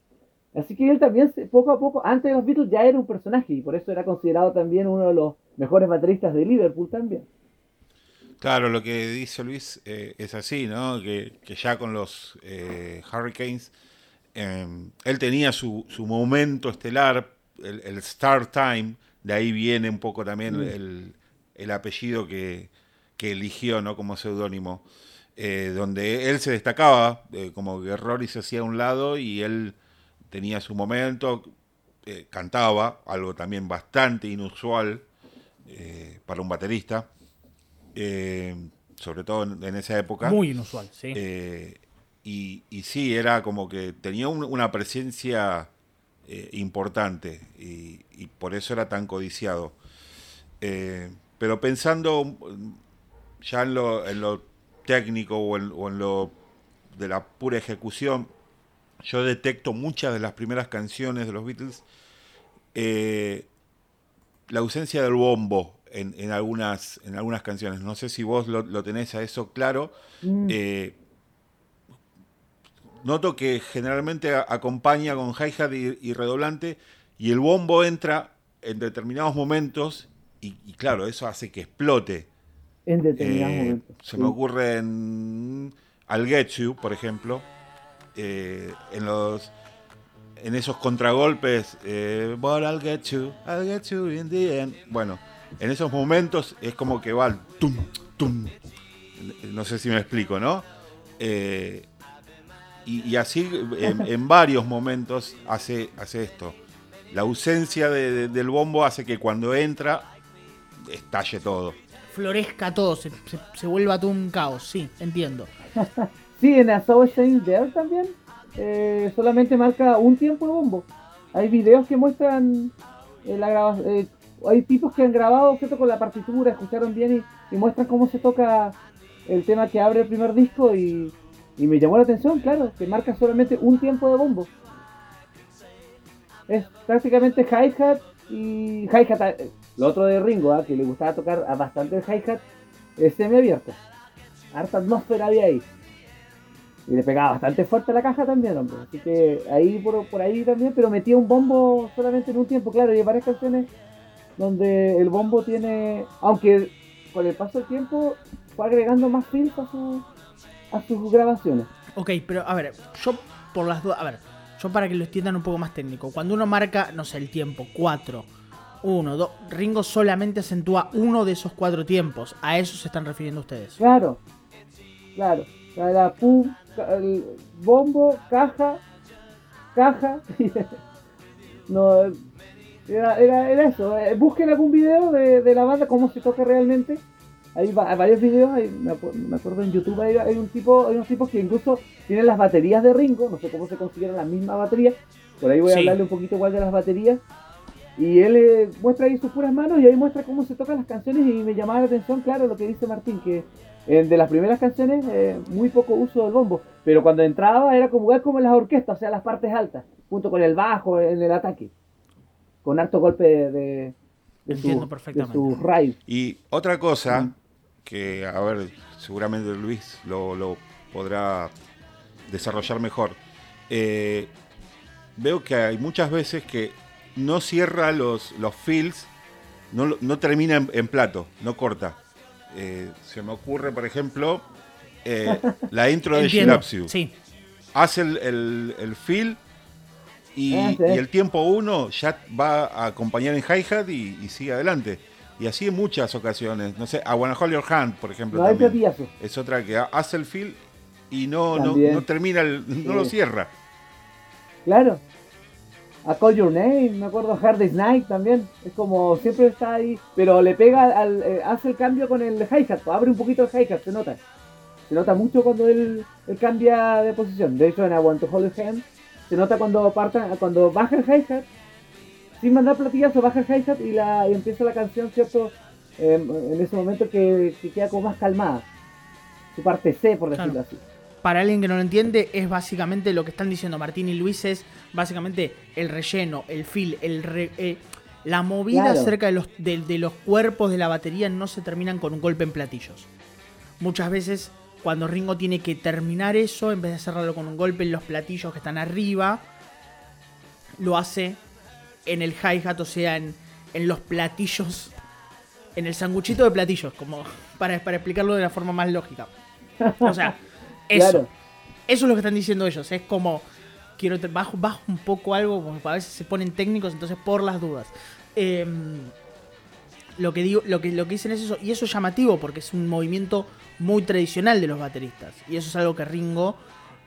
Así que él también, poco a poco, antes de los Beatles ya era un personaje y por eso era considerado también uno de los mejores bateristas de Liverpool también. Claro, lo que dice Luis eh, es así, ¿no? Que, ya con los eh, Hurricanes, em, él tenía su, su momento estelar, el, Star Time, de ahí viene un poco también mm. el, el apellido que, que eligió ¿no? como seudónimo, eh, donde él se destacaba, eh, como que Rory se hacía a un lado y él tenía su momento, eh, cantaba, algo también bastante inusual para un baterista, sobre todo en, esa época. Muy inusual, sí. Y, y, sí, era como que tenía una presencia importante y, por eso era tan codiciado. pero pensando ya en lo, en lo técnico o en, lo de la pura ejecución, yo detecto muchas de las primeras canciones de los Beatles la ausencia del bombo en, algunas, en algunas canciones. No sé si vos lo, tenés a eso claro. Mm. Eh, noto que generalmente acompaña con hi-hat y, redoblante y el bombo entra en determinados momentos y, claro, eso hace que explote. En determinados eh, momentos. Se me ocurre en I'll Get You, por ejemplo, eh, en los en esos contragolpes, But I'll get you, I'll get you in the end. Bueno, en esos momentos es como que va al tum, tum. No sé si me explico, ¿no? Eh, y, así en, varios momentos hace, hace esto. La ausencia del bombo hace que cuando entra estalle todo. Florezca todo, se, vuelva todo un caos, sí, entiendo. sí, en Association There también eh, solamente marca un tiempo de bombo. Hay videos que muestran eh, la grabación hay tipos que han grabado ¿cierto? con la partitura, escucharon bien y, muestran cómo se toca el tema que abre el primer disco y, me llamó la atención, claro, que marca solamente un tiempo de bombo. Es prácticamente hi-hat y hi-hat, eh, lo otro de Ringo, ¿ah? que le gustaba tocar bastante el hi-hat, es semi-abierto. Harta atmósfera había ahí. Y le pegaba bastante fuerte a la caja también, hombre. Así que ahí por, por ahí también, pero metía un bombo solamente en un tiempo, claro, y hay varias canciones donde el bombo tiene, aunque con el paso del tiempo fue agregando más films a, su, a sus grabaciones. Ok, pero a ver, yo por las dudas, a ver, yo para que lo entiendan un poco más técnico, cuando uno marca, no sé, el tiempo, 4, 1, 2, Ringo solamente acentúa uno de esos cuatro tiempos, a eso se están refiriendo ustedes. Claro, claro, la pum, el bombo, caja, caja, no era, era, eso. Eh, busquen algún video de, la banda, cómo se toca realmente. Hay, varios videos, me, acuerdo en YouTube hay, un tipo, hay unos tipos que incluso tienen las baterías de Ringo, no sé cómo se consiguieron las mismas baterías, por ahí voy a hablarle un poquito igual de las baterías. Y él eh, muestra ahí sus puras manos y ahí muestra cómo se tocan las canciones y me llamaba la atención, claro, lo que dice Martín, que eh, de las primeras canciones muy poco uso del bombo, pero cuando entraba era como, como en las orquestas, o sea, las partes altas, junto con el bajo en el ataque con harto golpe de, de, su, raíz. Y otra cosa que, a ver, seguramente Luis lo, podrá desarrollar mejor. Eh, veo que hay muchas veces que no cierra los, los fills, no, no termina en, plato, no corta. Eh, se me ocurre, por ejemplo, eh, la intro de She Sí. Hace el, el, el fill y, el tiempo uno ya va a acompañar en hi-hat y, sigue adelante. Y así en muchas ocasiones. No sé, a Wanna Hold Your Hand, por ejemplo. es otra que hace el feel y no, no, termina, no lo cierra. Claro. A Call Your Name, me acuerdo, Hard Day's Night también. Es como siempre está ahí, pero le pega, al, eh, hace el cambio con el hi-hat, abre un poquito el hi-hat, se nota. Se nota mucho cuando él, cambia de posición. De hecho, en I Want to Hold Your Hand se nota cuando parta, cuando baja el hi-hat, sin mandar platillazo, baja el hi-hat y, la, y empieza la canción, ¿cierto? en ese momento que, queda como más calmada. Su parte C, por decirlo así. Para alguien que no lo entiende, es básicamente lo que están diciendo Martín y Luis, es básicamente el relleno, el feel, el eh, la movida acerca de los, de los cuerpos de la batería no se terminan con un golpe en platillos. Muchas veces cuando Ringo tiene que terminar eso, en vez de cerrarlo con un golpe en los platillos que están arriba, lo hace en el hi-hat, o sea, en, los platillos, en el sanguchito de platillos, como para, para explicarlo de la forma más lógica. O sea, eso. Eso es lo que están diciendo ellos. Es como, quiero bajo, bajo un poco algo, porque a veces se ponen técnicos, entonces por las dudas. Em, lo que digo, lo que, lo que dicen es eso, y eso es llamativo porque es un movimiento muy tradicional de los bateristas. Y eso es algo que Ringo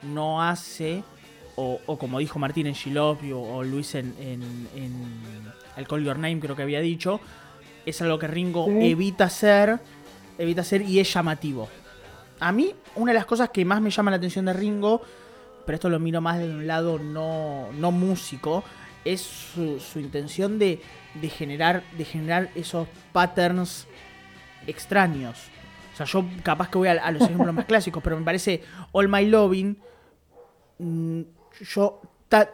no hace, o, como dijo Martín en She o, Luis en, en, Call Your Name, creo que había dicho, es algo que Ringo Sí. evita hacer, evita hacer y es llamativo. A mí, una de las cosas que más me llama la atención de Ringo, pero esto lo miro más de un lado no, no músico, es su, su intención de, de generar, de generar esos patterns extraños. O sea, yo capaz que voy a, a los ejemplos más clásicos, pero me parece All My Loving. mm, yo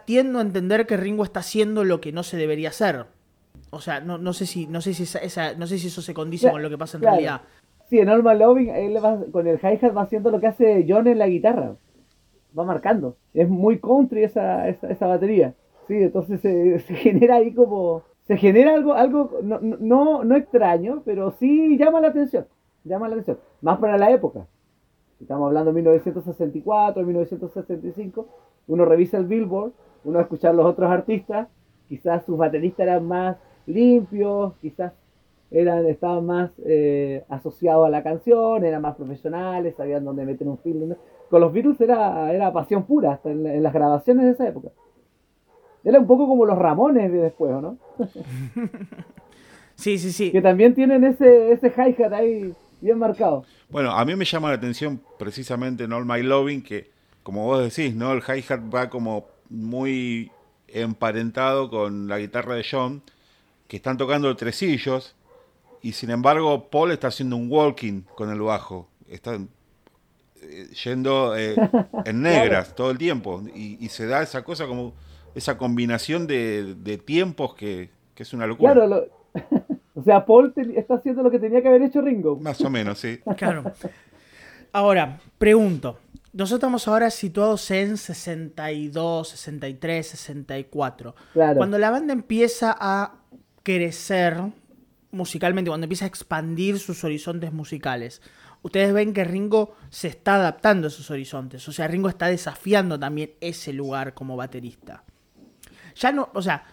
tiendo a entender que Ringo está haciendo lo que no se debería hacer. O sea, no, no sé si, no sé si esa, esa- no sé si eso se condice con lo que pasa en claro. realidad. Sí, en My Loving, él va- con el hi-hat va haciendo lo que hace John en la guitarra. Va marcando. Es muy country esa, esa, esa batería. Sí, entonces se, se genera ahí como... Se genera algo, algo no, no, no extraño, pero sí llama la atención. Llama la atención. Más para la época. Estamos hablando de 1964, 1965. Uno revisa el Billboard, uno va a escuchar los otros artistas. Quizás sus bateristas eran más limpios, quizás eran, estaban más eh, asociados a la canción, eran más profesionales, sabían dónde meter un film. dónde- Con los Beatles era, era pasión pura, hasta en, la- en las grabaciones de esa época. Era un poco como los Ramones de después, ¿o ¿no? Sí, sí, sí. Que también tienen ese, ese hi-hat ahí bien marcado. Bueno, a mí me llama la atención precisamente en All My Loving que, como vos decís, ¿no? El hi-hat va como muy emparentado con la guitarra de John, que están tocando tresillos, y sin embargo Paul está haciendo un walking con el bajo. Están eh, yendo eh, en negras todo el tiempo, y, y se da esa cosa como esa combinación de, de tiempos que, que es una locura. Claro, lo- o sea, Paul te- está haciendo lo que tenía que haber hecho Ringo. Más o menos, sí. Claro. Ahora, pregunto. Nosotros estamos ahora situados en 62, 63, 64. Claro. Cuando la banda empieza a crecer musicalmente, cuando empieza a expandir sus horizontes musicales, ustedes ven que Ringo se está adaptando a esos horizontes. O sea, Ringo está desafiando también ese lugar como baterista. Ya no, o sea,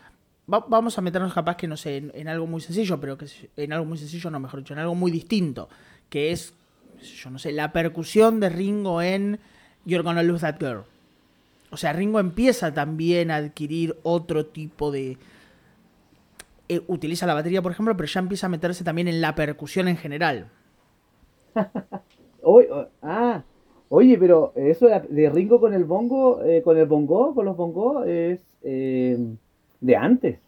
va- vamos a meternos capaz que no sé, en, en algo muy sencillo, pero que en algo muy sencillo, no, mejor dicho, en algo muy distinto, que es, yo no sé, la percusión de Ringo en You're Gonna Lose That Girl. O sea, Ringo empieza también a adquirir otro tipo de... eh, utiliza la batería, por ejemplo, pero ya empieza a meterse también en la percusión en general. Oye, o- ah, oye, pero eso de, Ringo con el bongo, eh, con el bongo, con los bongos, es eh, de antes.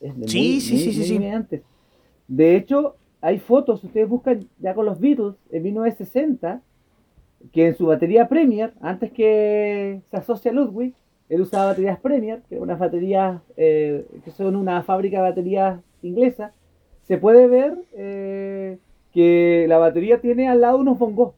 Es de Sí, muy- sí, muy- sí, sí, muy sí. de antes. De hecho, hay fotos, ustedes buscan ya con los Beatles en 1960, que en su batería Premier, antes que se asocie a Ludwig, él usaba baterías Premier, que son unas baterías eh, que son una fábrica de baterías inglesa. Se puede ver eh, que la batería tiene al lado unos bongos.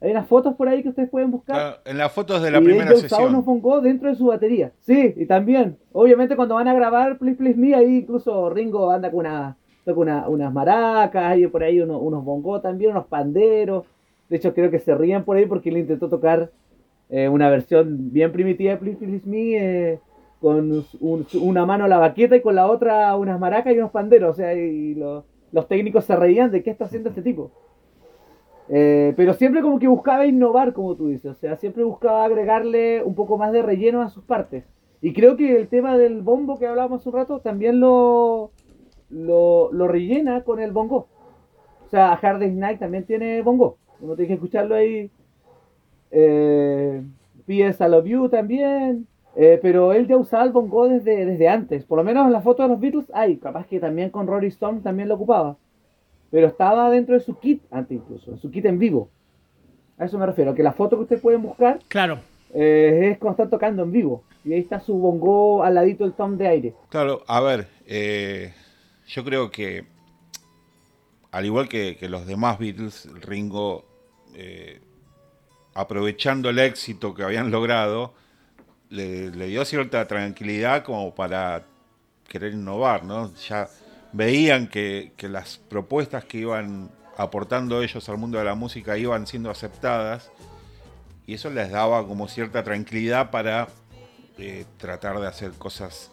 Hay unas fotos por ahí que ustedes pueden buscar. Claro, en las fotos de la y primera usaba unos bongos dentro de su batería. Sí, y también, obviamente cuando van a grabar Please Please Me, ahí incluso Ringo anda con una, toca una- unas maracas, hay por ahí uno- unos bongos también, unos panderos. De hecho, creo que se ríen por ahí porque él intentó tocar eh, una versión bien primitiva de Please Please Me eh, con un- una mano la baqueta y con la otra unas maracas y unos panderos. O sea, y lo- los técnicos se reían de qué está haciendo este tipo. Eh, pero siempre como que buscaba innovar, como tú dices. O sea, siempre buscaba agregarle un poco más de relleno a sus partes. Y creo que el tema del bombo que hablábamos hace un rato también lo, lo, lo rellena con el bongo. O sea, Hard Day's Night también tiene bongo. Uno tiene que escucharlo ahí. Eh, P.S. I Love You también. Eh, pero él ya usaba el bongo desde, desde antes. Por lo menos en la foto de los Beatles hay. Capaz que también con Rory Stone también lo ocupaba. Pero estaba dentro de su kit antes incluso. En su kit en vivo. A eso me refiero. Que la foto que ustedes pueden buscar Claro. eh, es cuando están tocando en vivo. Y ahí está su bongo al ladito del tom de aire. Claro, a ver, eh, yo creo que al igual que, que los demás Beatles, Ringo, eh, aprovechando el éxito que habían logrado, le, dio cierta tranquilidad como para querer innovar, ¿no? Ya veían que, que las propuestas que iban aportando ellos al mundo de la música iban siendo aceptadas y eso les daba como cierta tranquilidad para eh, tratar de hacer cosas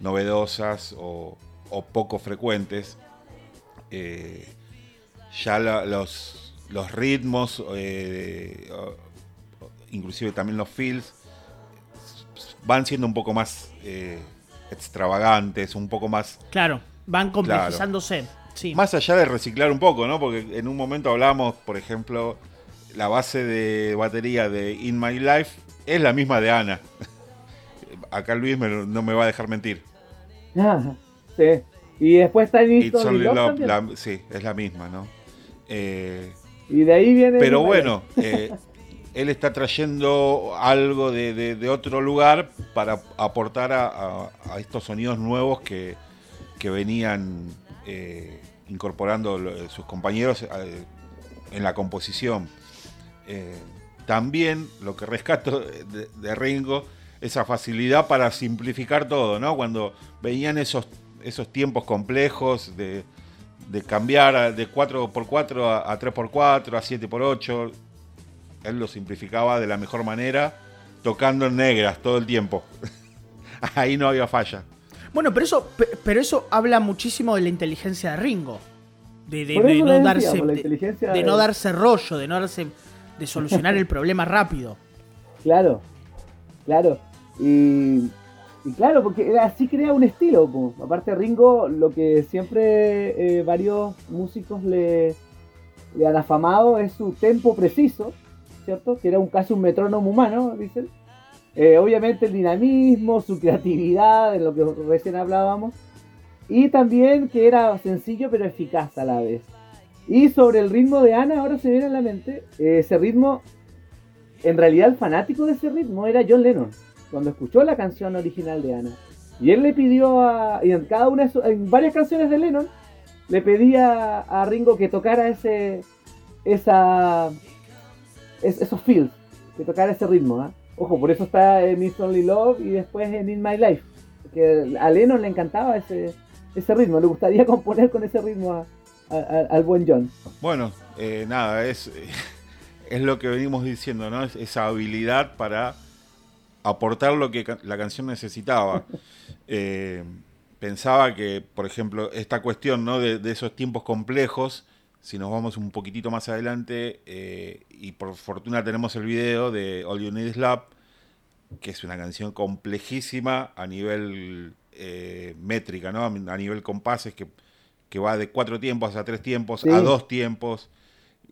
novedosas o, o poco frecuentes. Eh, ya los, los ritmos, eh, inclusive también los feels, van siendo un poco más eh, extravagantes, un poco más Claro. van complejizándose. Sí. Más allá de reciclar un poco, ¿no? Porque en un momento hablamos, por ejemplo, la base de batería de In My Life es la misma de Ana. Acá Luis no me va a dejar mentir. sí. Y después está It's Only Love, sí, es la misma, ¿no? Eh, y de ahí viene. Pero bueno, eh, él está trayendo algo de, otro lugar para aportar a, estos sonidos nuevos que, venían eh, incorporando sus compañeros en la composición. también lo que rescato de, de Ringo, esa facilidad para simplificar todo, ¿no? Cuando venían esos, esos tiempos complejos de, de cambiar de 4x4 a, 3x4, a 7x8. Él lo simplificaba de la mejor manera, tocando en negras todo el tiempo. Ahí no había falla. Bueno, pero eso, pero eso habla muchísimo de la inteligencia de Ringo. De, no, darse, de, no darse rollo, de no darse. de solucionar el problema rápido. Claro, claro. Y y claro, porque así crea un estilo. Aparte Ringo, lo que siempre eh, varios músicos le, han afamado es su tempo preciso, ¿cierto? Que era un casi un metrónomo humano, dicen. Eh, obviamente el dinamismo, su creatividad, de lo que recién hablábamos. Y también que era sencillo pero eficaz a la vez. Y sobre el ritmo de Ana, ahora se viene a la mente, eh, ese ritmo, en realidad el fanático de ese ritmo era John Lennon cuando escuchó la canción original de Ana. Y él le pidió a. Y en cada una en varias canciones de Lennon, le pedía a Ringo que tocara ese. esa. esos feels, que tocara ese ritmo. ¿ah? Ojo, por eso está en Miss Only Love y después en In My Life. Que a Lennon le encantaba ese, ese ritmo, le gustaría componer con ese ritmo al buen John. Bueno, eh, nada, es, es lo que venimos diciendo, ¿no? esa habilidad para aportar lo que la canción necesitaba. Eh, pensaba que, por ejemplo, esta cuestión ¿no? de, esos tiempos complejos, si nos vamos un poquitito más adelante, eh, y por fortuna tenemos el video de All You Need Is Love, que es una canción complejísima a nivel eh, métrica, ¿no? a nivel compases, que, que, va de cuatro tiempos a tres tiempos, a dos tiempos,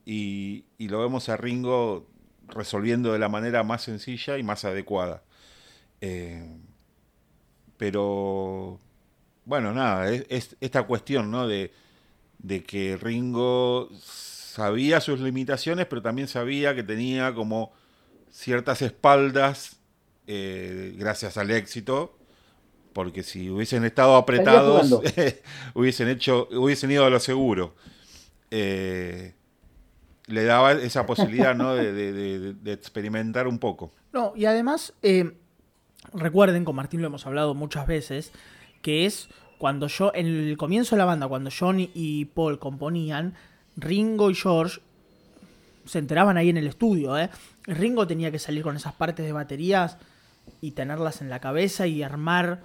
y, y lo vemos a Ringo resolviendo de la manera más sencilla y más adecuada. Eh, pero, bueno, nada, es, esta cuestión, ¿no? De, que Ringo sabía sus limitaciones, pero también sabía que tenía como ciertas espaldas eh, gracias al éxito, porque si hubiesen estado apretados, hubiesen hecho, hubiesen ido a lo seguro. Eh, le daba esa posibilidad ¿no? de, experimentar un poco. No, y además, eh, recuerden, con Martín lo hemos hablado muchas veces, que es cuando yo, en el comienzo de la banda, cuando Johnny y Paul componían, Ringo y George se enteraban ahí en el estudio. ¿eh? Ringo tenía que salir con esas partes de baterías y tenerlas en la cabeza y armar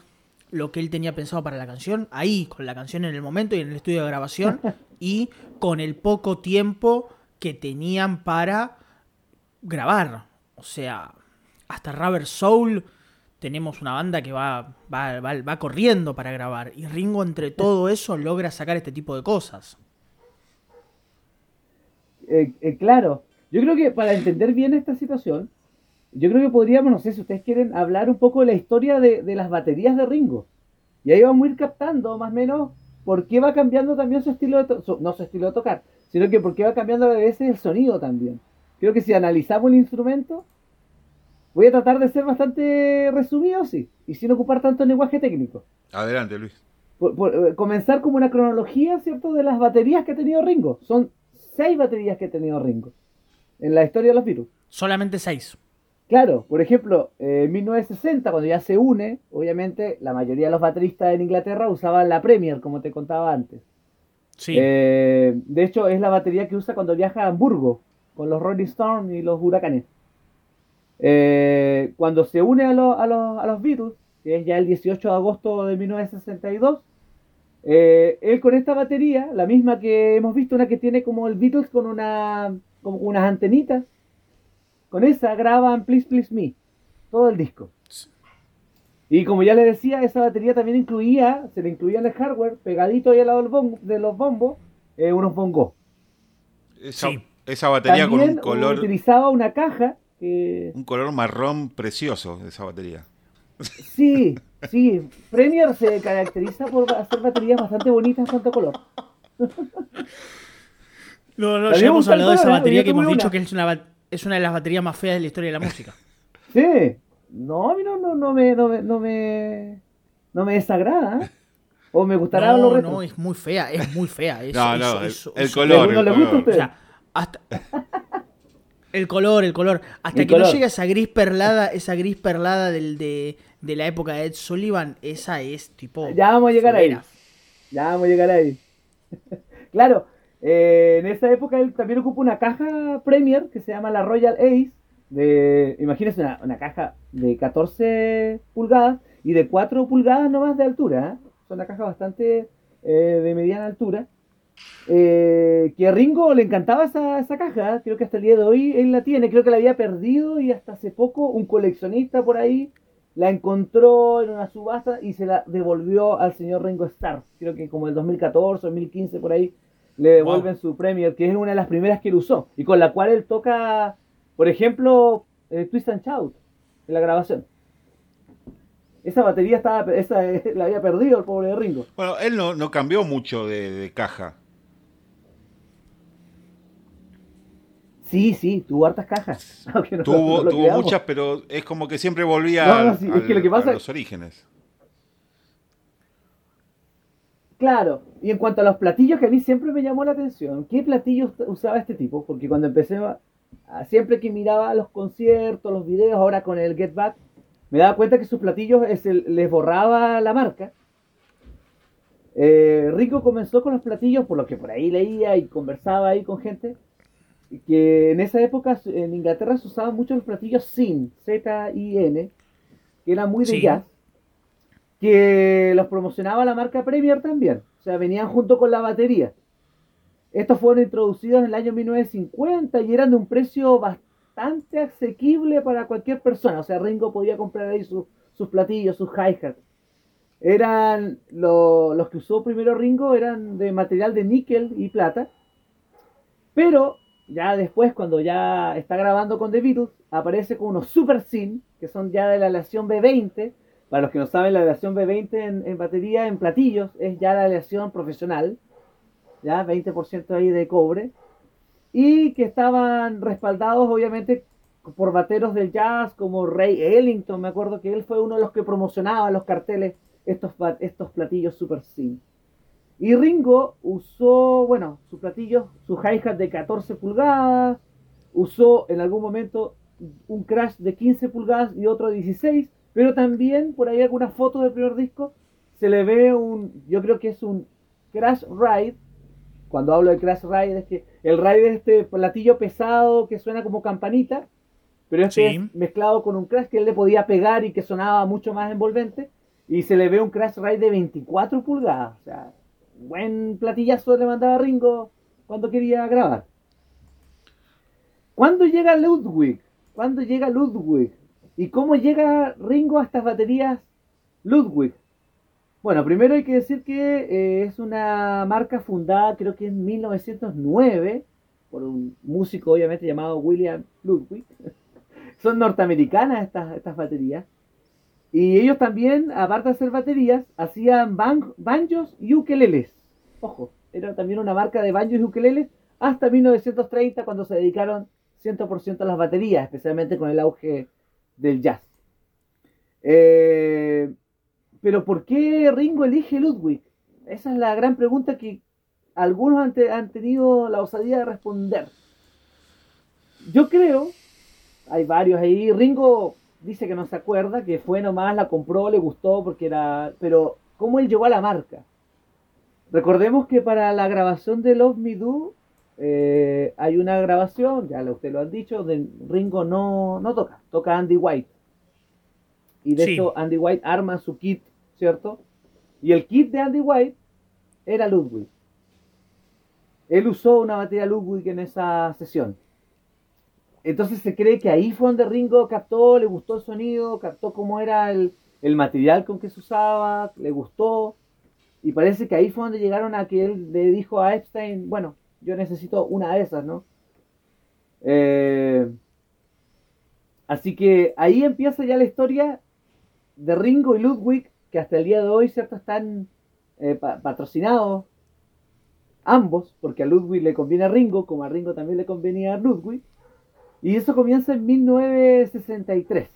lo que él tenía pensado para la canción, ahí, con la canción en el momento y en el estudio de grabación, y con el poco tiempo que tenían para grabar. O sea, hasta Rubber Soul tenemos una banda que va, va, va, corriendo para grabar. Y Ringo entre todo eso logra sacar este tipo de cosas. Eh, eh, claro, yo creo que para entender bien esta situación, yo creo que podríamos, no sé si ustedes quieren hablar un poco de la historia de, las baterías de Ringo. Y ahí vamos a ir captando más o menos por qué va cambiando también su estilo de no su estilo de tocar, sino que porque va cambiando a veces el sonido también. Creo que si analizamos el instrumento, voy a tratar de ser bastante resumido, sí, y sin ocupar tanto lenguaje técnico. Adelante, Luis. Eh, comenzar como una cronología, ¿cierto?, de las baterías que ha tenido Ringo. Son seis baterías que ha tenido Ringo en la historia de los virus. Solamente seis. Claro, por ejemplo, en 1960, cuando ya se une, obviamente la mayoría de los bateristas en Inglaterra usaban la Premier, como te contaba antes. Eh, de hecho, es la batería que usa cuando viaja a Hamburgo con los Rolling Stones y los huracanes. Eh, cuando se une a, los Beatles, que es ya el 18 de agosto de 1962, eh, él con esta batería, la misma que hemos visto, una que tiene como el Beatles con una como unas antenitas, con esa graban Please Please Me, todo el disco. Y como ya les decía, esa batería también incluía, se le incluía en el hardware, pegadito ahí al lado del bombo- de los bombos, eh, unos bongos. Esa, Sí. esa batería También con un color, utilizaba una caja que un color marrón precioso, esa batería. Sí, sí. Premier se caracteriza por hacer baterías bastante bonitas en cuanto a color. No, no, ya hemos hablado de esa ¿eh? batería que hemos dicho una. que es una, es una de las baterías más feas de la historia de la música. Sí. No, a mí no, no, no me, no me, no me, no me desagrada. O me gustará lo No, retro. no, es muy fea, es muy fea. Es, No, es- no, el, es- el es- color. ¿No el le gusta a color. O sea, hasta. El color, el color. Hasta El que no color. llega esa gris perlada, esa gris perlada del, de, de la época de Ed Sullivan, esa es tipo. Ya vamos a llegar ahí. Ya vamos a llegar ahí. claro, eh, en esa época él también ocupa una caja Premier que se llama la Royal Ace. De, imagínense una, una caja de 14 pulgadas y de 4 pulgadas nomás de altura. ¿eh? Es una caja bastante eh, de mediana altura. Eh, que a Ringo le encantaba esa, esa caja. Creo que hasta el día de hoy él la tiene. Creo que la había perdido y hasta hace poco un coleccionista por ahí la encontró en una subasta y se la devolvió al señor Ringo Starr. Creo que como el 2014 o 2015 por ahí le devuelven su Premier, que es una de las primeras que él usó y con la cual él toca, por ejemplo, eh, Twist and Shout en la grabación. Esa batería estaba, esa eh, la había perdido el pobre Ringo. Bueno, él no, no cambió mucho de, de caja. Sí, sí, tuvo hartas cajas. no- tuvo lo tuvo muchas, pero es como que siempre volvía No, no, al- sí, es al- que lo que pasa- a los orígenes. Claro, y en cuanto a los platillos que a mí siempre me llamó la atención, ¿qué platillos usaba este tipo? Porque cuando empecé, a- siempre que miraba los conciertos, los videos, ahora con el Get Back, me daba cuenta que sus platillos es el- les borraba la marca. Eh, Rico comenzó con los platillos, por lo que por ahí leía y conversaba ahí con gente, que en esa época en Inglaterra se usaban mucho los platillos SIN, Z-I-N, que eran muy de Sí. jazz que los promocionaba la marca Premier también. O sea, venían junto con la batería. Estos fueron introducidos en el año 1950 y eran de un precio bastante asequible para cualquier persona. O sea, Ringo podía comprar ahí su- sus platillos, sus hi-hats. Eran lo- los que usó primero Ringo eran de material de níquel y plata. Pero ya después, cuando ya está grabando con The Beatles, aparece con unos Super Sin, que son ya de la aleación B20. Para los que no saben, la aleación B20 en, en batería, en platillos, es ya la aleación profesional. Ya, 20% ahí de cobre. Y que estaban respaldados, obviamente, por bateros del jazz como Ray Ellington. Me acuerdo que él fue uno de los que promocionaba los carteles, estos, estos platillos Super Sin. Y Ringo usó, bueno, sus platillos, su hi-hat de 14 pulgadas, usó en algún momento un crash de 15 pulgadas y otro de 16, pero también por ahí algunas fotos del primer disco se le ve un, yo creo que es un crash ride. Cuando hablo de crash ride es que el ride es este platillo pesado que suena como campanita, pero este Sí. es mezclado con un crash que él le podía pegar y que sonaba mucho más envolvente. Y se le ve un crash ride de 24 pulgadas. O sea, buen platillazo le mandaba Ringo cuando quería grabar. ¿Cuándo llega Ludwig? ¿Cuándo llega Ludwig? ¿Y cómo llega Ringo a estas baterías Ludwig? Bueno, primero hay que decir que eh, es una marca fundada creo que en 1909 por un músico obviamente llamado William Ludwig. Son norteamericanas estas, estas baterías. Y ellos también, aparte de hacer baterías, hacían ban- banjos y ukeleles. Ojo, era también una marca de banjos y ukeleles hasta 1930 cuando se dedicaron 100% a las baterías, especialmente con el auge del jazz. Eh, pero ¿por qué Ringo elige Ludwig? Esa es la gran pregunta que algunos han, han tenido la osadía de responder. Yo creo, hay varios ahí, Ringo dice que no se acuerda, que fue nomás, la compró, le gustó porque era... Pero, ¿cómo él llegó a la marca? Recordemos que para la grabación de Love Me Do eh, hay una grabación, ya usted lo han dicho, de Ringo no, no toca, toca Andy White. Y de Sí. hecho Andy White arma su kit, ¿cierto? Y el kit de Andy White era Ludwig. Él usó una batería Ludwig en esa sesión. Entonces se cree que ahí fue donde Ringo captó, le gustó el sonido, captó cómo era el, el material con que se usaba, le gustó, y parece que ahí fue donde llegaron a que él le dijo a Epstein, bueno, yo necesito una de esas, ¿no? Eh, así que ahí empieza ya la historia de Ringo y Ludwig, que hasta el día de hoy, ¿cierto? Están eh, patrocinados ambos, porque a Ludwig le conviene a Ringo, como a Ringo también le convenía a Ludwig. Y eso comienza en 1963.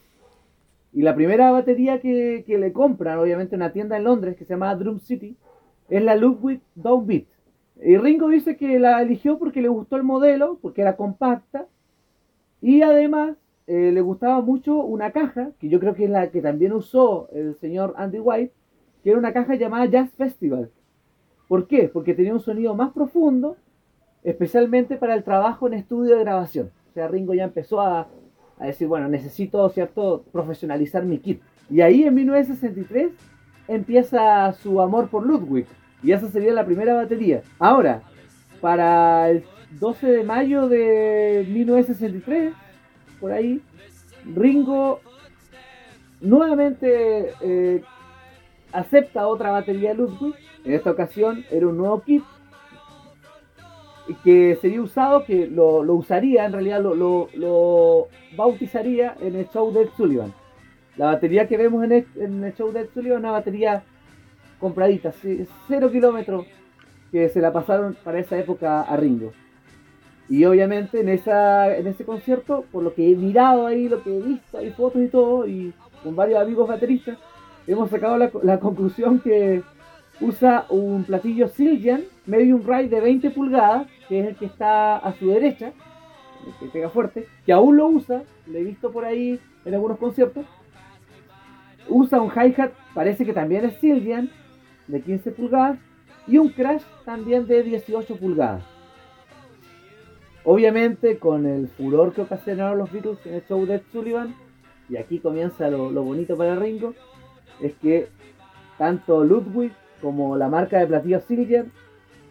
Y la primera batería que, le compran, obviamente, en una tienda en Londres que se llama Drum City, es la Ludwig Downbeat. Y Ringo dice que la eligió porque le gustó el modelo, porque era compacta. Y además eh, le gustaba mucho una caja, que yo creo que es la que también usó el señor Andy White, que era una caja llamada Jazz Festival. ¿Por qué? Porque tenía un sonido más profundo, especialmente para el trabajo en estudio de grabación. O sea, Ringo ya empezó a, a decir, bueno, necesito, ¿cierto?, profesionalizar mi kit. Y ahí en 1963 empieza su amor por Ludwig. Y esa sería la primera batería. Ahora, para el 12 de mayo de 1963, por ahí, Ringo nuevamente eh, acepta otra batería Ludwig. En esta ocasión era un nuevo kit que sería usado, que lo, usaría, en realidad lo, bautizaría en el show de Sullivan. La batería que vemos en el, show de Sullivan es una batería compradita, cero kilómetros, que se la pasaron para esa época a Ringo. Y obviamente en, esa, en ese concierto, por lo que he mirado ahí, lo que he visto, hay fotos y todo, y con varios amigos bateristas, hemos sacado la, la conclusión que usa un platillo Siljan Medium Ride de 20 pulgadas, que es el que está a su derecha, el que pega fuerte, que aún lo usa, lo he visto por ahí en algunos conciertos. Usa un hi-hat, parece que también es Siljan, de 15 pulgadas, y un crash también de 18 pulgadas. Obviamente con el furor que ocasionaron los Beatles en el show de Ed Sullivan, y aquí comienza lo, lo bonito para Ringo, es que tanto Ludwig como la marca de platillos Silver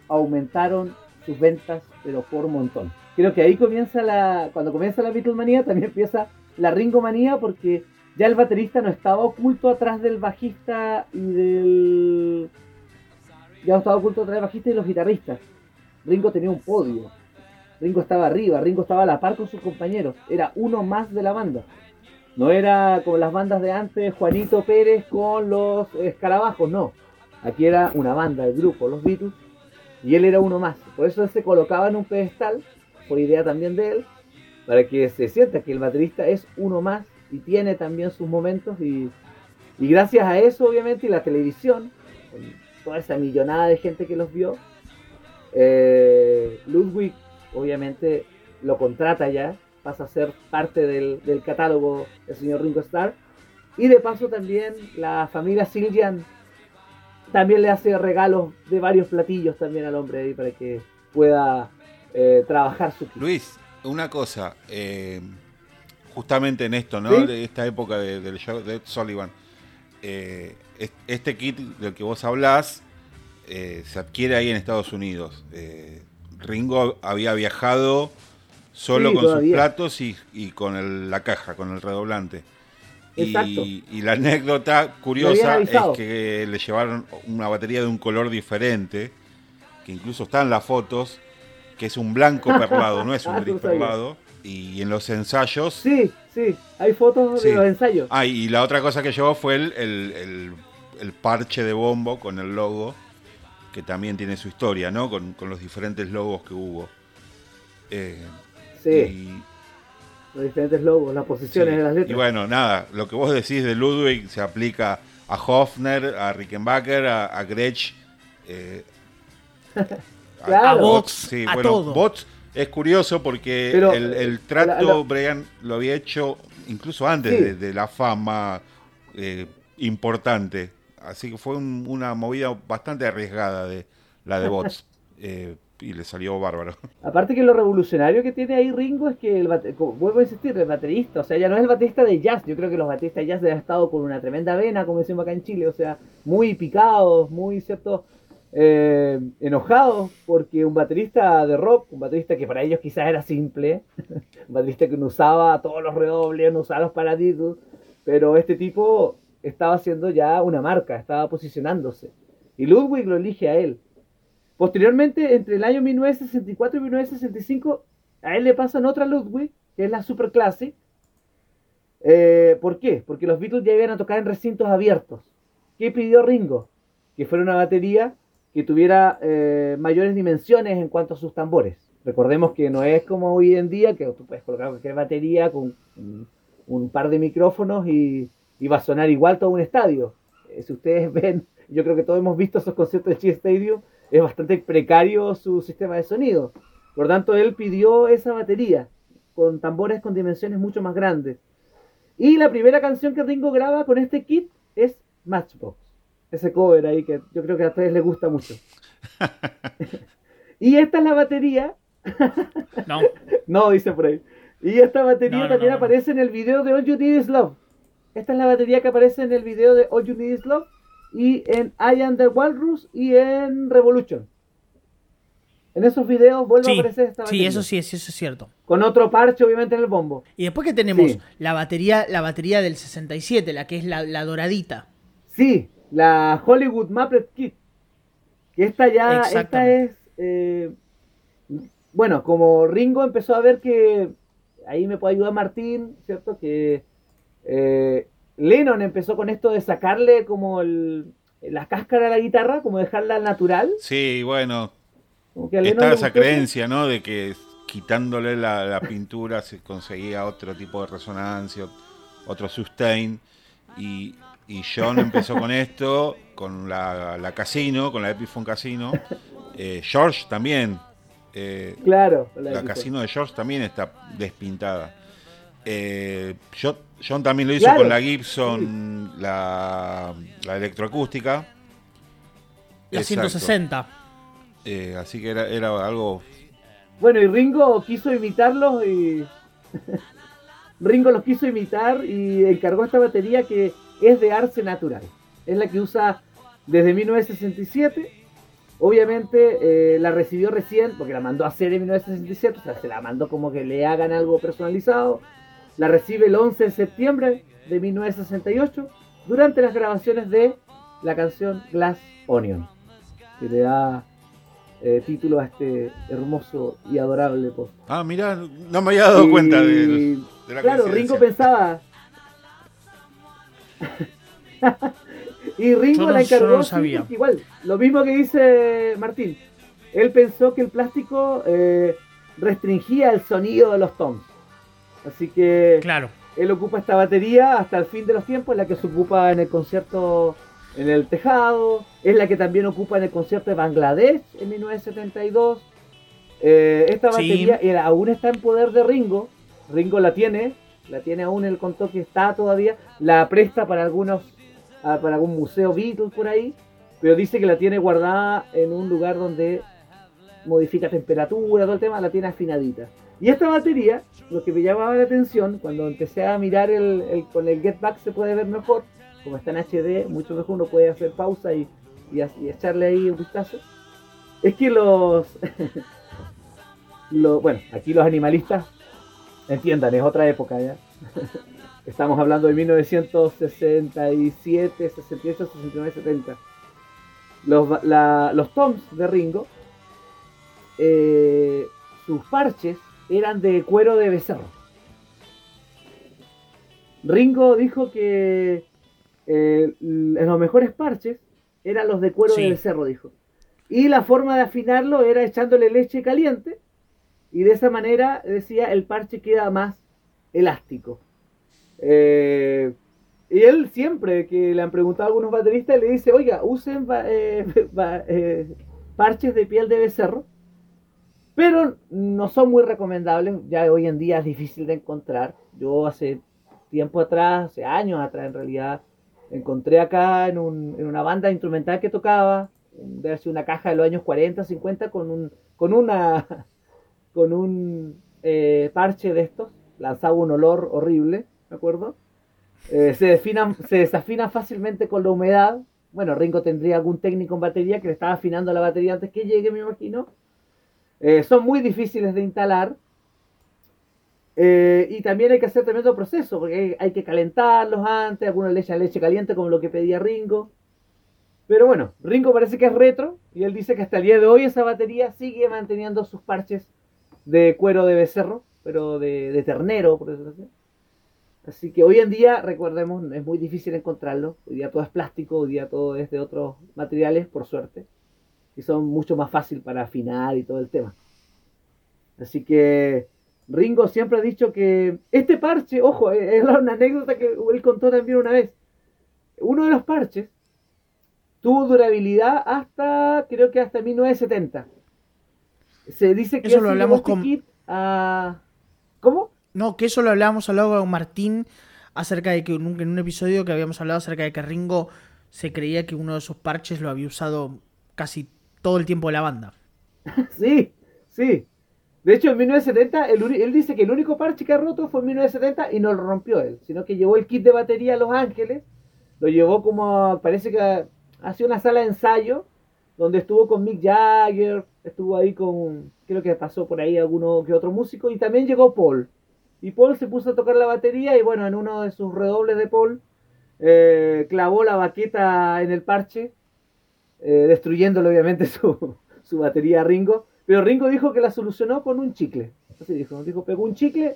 aumentaron sus ventas, pero por montón. Creo que ahí comienza la. Cuando comienza la Beatlemanía, también empieza la Ringomanía, porque ya el baterista no estaba oculto atrás del bajista y del. Ya no estaba oculto atrás del bajista y los guitarristas. Ringo tenía un podio. Ringo estaba arriba, Ringo estaba a la par con sus compañeros. Era uno más de la banda. No era como las bandas de antes, Juanito Pérez con los escarabajos, no. Aquí era una banda, el grupo, los Beatles, y él era uno más. Por eso se colocaba en un pedestal, por idea también de él, para que se sienta que el baterista es uno más y tiene también sus momentos. Y, gracias a eso, obviamente, y la televisión, toda esa millonada de gente que los vio, eh, Ludwig, obviamente, lo contrata ya, pasa a ser parte del, catálogo del señor Ringo Starr. Y de paso también la familia Siljan también le hace regalos de varios platillos también al hombre ahí para que pueda eh, trabajar su kit. Luis, una cosa, eh, justamente en esto, ¿no? De esta época del show de Sullivan, eh, este kit del que vos hablás se adquiere ahí en Estados Unidos. Ringo había viajado solo con sus platos y, con la caja, con el redoblante. Y, la anécdota curiosa es que le llevaron una batería de un color diferente, que incluso está en las fotos, que es un blanco perlado, no es un gris perlado. Y en los ensayos. Sí, sí, hay fotos de los ensayos. Ah, y la otra cosa que llevó fue el, parche de bombo con el logo, que también tiene su historia, ¿no? Con, los diferentes logos que hubo. Eh, sí los diferentes logos, las posiciones de las letras. Y bueno, nada, lo que vos decís de Ludwig se aplica a Hofner, a Rickenbacker, a, a Gretsch, eh, a, Bots, sí, bueno, todo. es curioso porque el, trato Brian lo había hecho incluso antes de, la fama eh, importante. Así que fue una movida bastante arriesgada de la de Bots. eh, y le salió bárbaro. Aparte que lo revolucionario que tiene ahí Ringo es que, el vuelvo a insistir, el baterista, o sea, ya no es el baterista de jazz, yo creo que los bateristas de jazz han estado con una tremenda vena, como decimos acá en Chile, o sea, muy picados, muy, ¿cierto? Eh, enojados porque un baterista de rock, un baterista que para ellos quizás era simple, un baterista que no usaba todos los redobles, no usaba los paraditos, pero este tipo estaba haciendo ya una marca, estaba posicionándose. Y Ludwig lo elige a él. Posteriormente, entre el año 1964 y 1965, a él le pasan otra Ludwig, que es la Super Classic. Eh, ¿Por qué? Porque los Beatles ya iban a tocar en recintos abiertos. ¿Qué pidió Ringo? Que fuera una batería que tuviera eh, mayores dimensiones en cuanto a sus tambores. Recordemos que no es como hoy en día, que tú puedes colocar cualquier batería con un, par de micrófonos y, va a sonar igual todo un estadio. Eh, si ustedes ven, yo creo que todos hemos visto esos conciertos de Chi Stadium, es bastante precario su sistema de sonido. Por tanto, él pidió esa batería con tambores con dimensiones mucho más grandes. Y la primera canción que Ringo graba con este kit es Matchbox. Ese cover ahí que yo creo que a ustedes les gusta mucho. y esta es la batería. no. No, dice por ahí. Y esta batería también aparece en el video de All You Need Is Love. Esta es la batería que aparece en el video de All You Need Is Love y en I Am the Walrus y en Revolution. En esos videos vuelve a aparecer esta batería. Sí, eso sí, eso es cierto. Con otro parche, obviamente, en el bombo. Y después que tenemos la batería la batería del 67, la que es la, doradita. Sí, la Hollywood Maple Kit. Que esta ya, esta es... Eh, bueno, como Ringo empezó a ver que... Ahí me puede ayudar Martín, ¿cierto? Que eh, Lennon empezó con esto de sacarle como la cáscara a la guitarra, como dejarla natural. Sí, bueno, estaba esa creencia, ¿no? De que quitándole la, pintura se conseguía otro tipo de resonancia, otro sustain. Y, John empezó con esto, con la, Casino, con la Epiphone Casino. Eh, George también. Eh, claro. La, Casino de George también está despintada. Eh, John, también lo hizo con la Gibson, la, la electroacústica. La 160. Eh, así que era, era algo. Bueno, y Ringo quiso imitarlos y. Ringo los quiso imitar y encargó esta batería que es de Arce Natural. Es la que usa desde 1967. Obviamente eh, la recibió recién, porque la mandó a hacer en 1967, o sea, se la mandó como que le hagan algo personalizado. La recibe el 11 de septiembre de 1968 durante las grabaciones de la canción Glass Onion, que le da eh, título a este hermoso y adorable post. Ah, mira, no me había dado cuenta de, la Claro, Ringo pensaba. y Ringo la encargó. Igual, lo mismo que dice Martín. Él pensó que el plástico eh, restringía el sonido de los toms. Así que claro. él ocupa esta batería hasta el fin de los tiempos, la que se ocupa en el concierto en el tejado, es la que también ocupa en el concierto de Bangladesh en 1972. Eh, esta batería aún está en poder de Ringo, Ringo la tiene, la tiene aún el contó que está todavía, la presta para algunos, ah, para algún museo Beatles por ahí, pero dice que la tiene guardada en un lugar donde modifica temperatura, todo el tema, la tiene afinadita. Y esta batería, lo que me llamaba la atención, cuando empecé a mirar el, con el Get Back se puede ver mejor, como está en HD, mucho mejor uno puede hacer pausa y, echarle ahí un vistazo. Es que los, bueno, aquí los animalistas, entiendan, es otra época ya. Estamos hablando de 1967, 68, 69, 70. Los, los toms de Ringo, eh, sus parches eran de cuero de becerro. Ringo dijo que eh, los mejores parches eran los de cuero del cerro, dijo. Y la forma de afinarlo era echándole leche caliente y de esa manera, decía, el parche queda más elástico. Eh, y él siempre que le han preguntado a algunos bateristas, le dice, oiga, usen eh, parches de piel de becerro, pero no son muy recomendables, ya hoy en día es difícil de encontrar. Yo hace tiempo atrás, hace años atrás en realidad, encontré acá en, una banda instrumental que tocaba, debe ser una caja de los años 40, 50, con un, con una, con un eh, parche de estos, lanzaba un olor horrible, ¿me acuerdo? Eh, se, se desafina fácilmente con la humedad. Bueno, Ringo tendría algún técnico en batería que le estaba afinando la batería antes que llegue, me imagino. Eh, son muy difíciles de instalar. Eh, y también hay que hacer tremendo proceso, porque hay, que calentarlos antes, algunos le echan leche caliente como lo que pedía Ringo. Pero bueno, Ringo parece que es retro y él dice que hasta el día de hoy esa batería sigue manteniendo sus parches de cuero de becerro, pero de, de ternero, así. Así que hoy en día, recordemos, es muy difícil encontrarlo. Hoy día todo es plástico, hoy día todo es de otros materiales, por suerte. Y son mucho más fácil para afinar y todo el tema. Así que Ringo siempre ha dicho que este parche, ojo, es una anécdota que él contó también una vez. Uno de los parches tuvo durabilidad hasta, creo que hasta 1970. Se dice que Eso lo hablamos con- a- ¿Cómo? No, que eso lo hablábamos hablado con Martín acerca de que en un, en un episodio que habíamos hablado acerca de que Ringo se creía que uno de sus parches lo había usado casi todo el tiempo de la banda. Sí, sí. De hecho, en 1970, el uni- él dice que el único parche que ha roto fue en 1970 y no lo rompió él, sino que llevó el kit de batería a Los Ángeles, lo llevó como, parece que hacia una sala de ensayo, donde estuvo con Mick Jagger, estuvo ahí con, creo que pasó por ahí alguno que otro músico, y también llegó Paul. Y Paul se puso a tocar la batería y bueno, en uno de sus redobles de Paul, eh, clavó la baqueta en el parche, eh, destruyéndole obviamente su, su batería a Ringo. Pero Ringo dijo que la solucionó con un chicle. Así dijo, dijo, pegó un chicle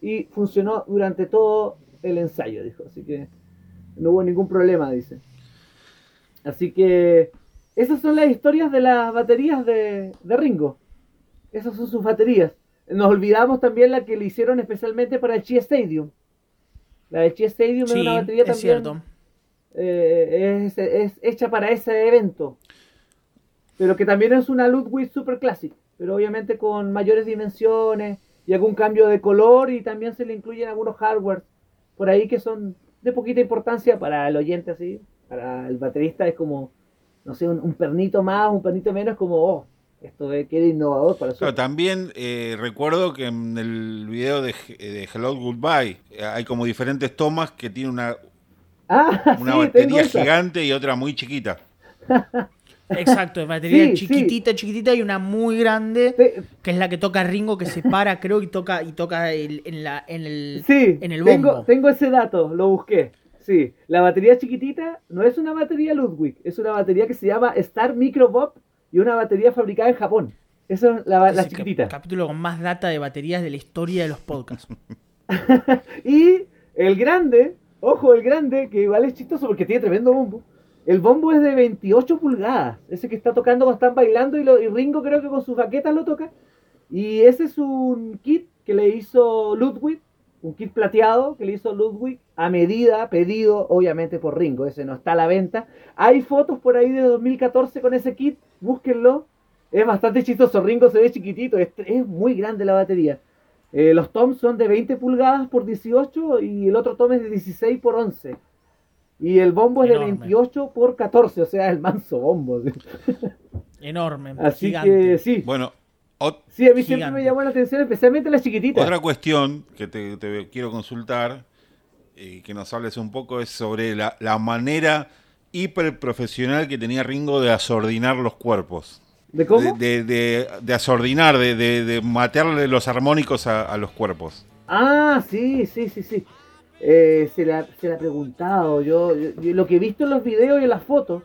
y funcionó durante todo el ensayo, dijo. Así que no hubo ningún problema, dice. Así que esas son las historias de las baterías de, de Ringo. Esas son sus baterías. Nos olvidamos también la que le hicieron especialmente para el Chi Stadium. La del Chi Stadium es una batería es también cierto. Eh, es, es hecha para ese evento. Pero que también es una Ludwig Super Classic. Pero obviamente con mayores dimensiones y algún cambio de color. Y también se le incluyen algunos hardware por ahí que son de poquita importancia para el oyente así. Para el baterista es como, no sé, un, un pernito más, un pernito menos, como, oh, esto es- queda innovador para su... Claro, también eh, recuerdo que en el video de, de Hello Goodbye eh, hay como diferentes tomas que tiene una, Ah, una sí, batería gigante y otra muy chiquita. Exacto, batería Sí, chiquitita, chiquitita y una muy grande, Te- que es la que toca Ringo, que se para, creo, y toca, y toca el- en, la, en el, Sí, en el tengo, bombo. tengo ese dato, lo busqué. Sí, la batería chiquitita no es una batería Ludwig, es una batería que se llama Star Microbop y una batería fabricada en Japón. Esa es la, la Ese cap- chiquitita. capítulo con más data de baterías de la historia de los podcasts. Y el grande, ojo, el grande, que igual es chistoso porque tiene tremendo bombo. El bombo es de 28 pulgadas. Ese que está tocando cuando están bailando y, lo- y Ringo creo que con sus baquetas lo toca. Y ese es un kit que le hizo Ludwig, un kit plateado que le hizo Ludwig a medida, pedido obviamente por Ringo. Ese no está a la venta. Hay fotos por ahí de 2014 con ese kit, búsquenlo. Es bastante chistoso. Ringo se ve chiquitito, es muy grande la batería. Eh, los toms son de 20 pulgadas por 18 y el otro tom es de 16 por 11. Y el bombo es de Enorme. 28 por 14, o sea, el manso bombo. Enorme, Así gigante. que sí, Bueno, ot- sí, a mí siempre me llamó la atención, especialmente la chiquitita. otra cuestión que te, te quiero consultar y que nos hables un poco es sobre la, la manera hiper profesional que tenía Ringo de asordinar los cuerpos. ¿De cómo? De, de, de- de asordinar, de, de, de matearle los armónicos a, a los cuerpos. Ah, sí, sí, sí, sí. Eh, se, la, se la ha preguntado. Yo, yo- yo lo que he visto en los videos y en las fotos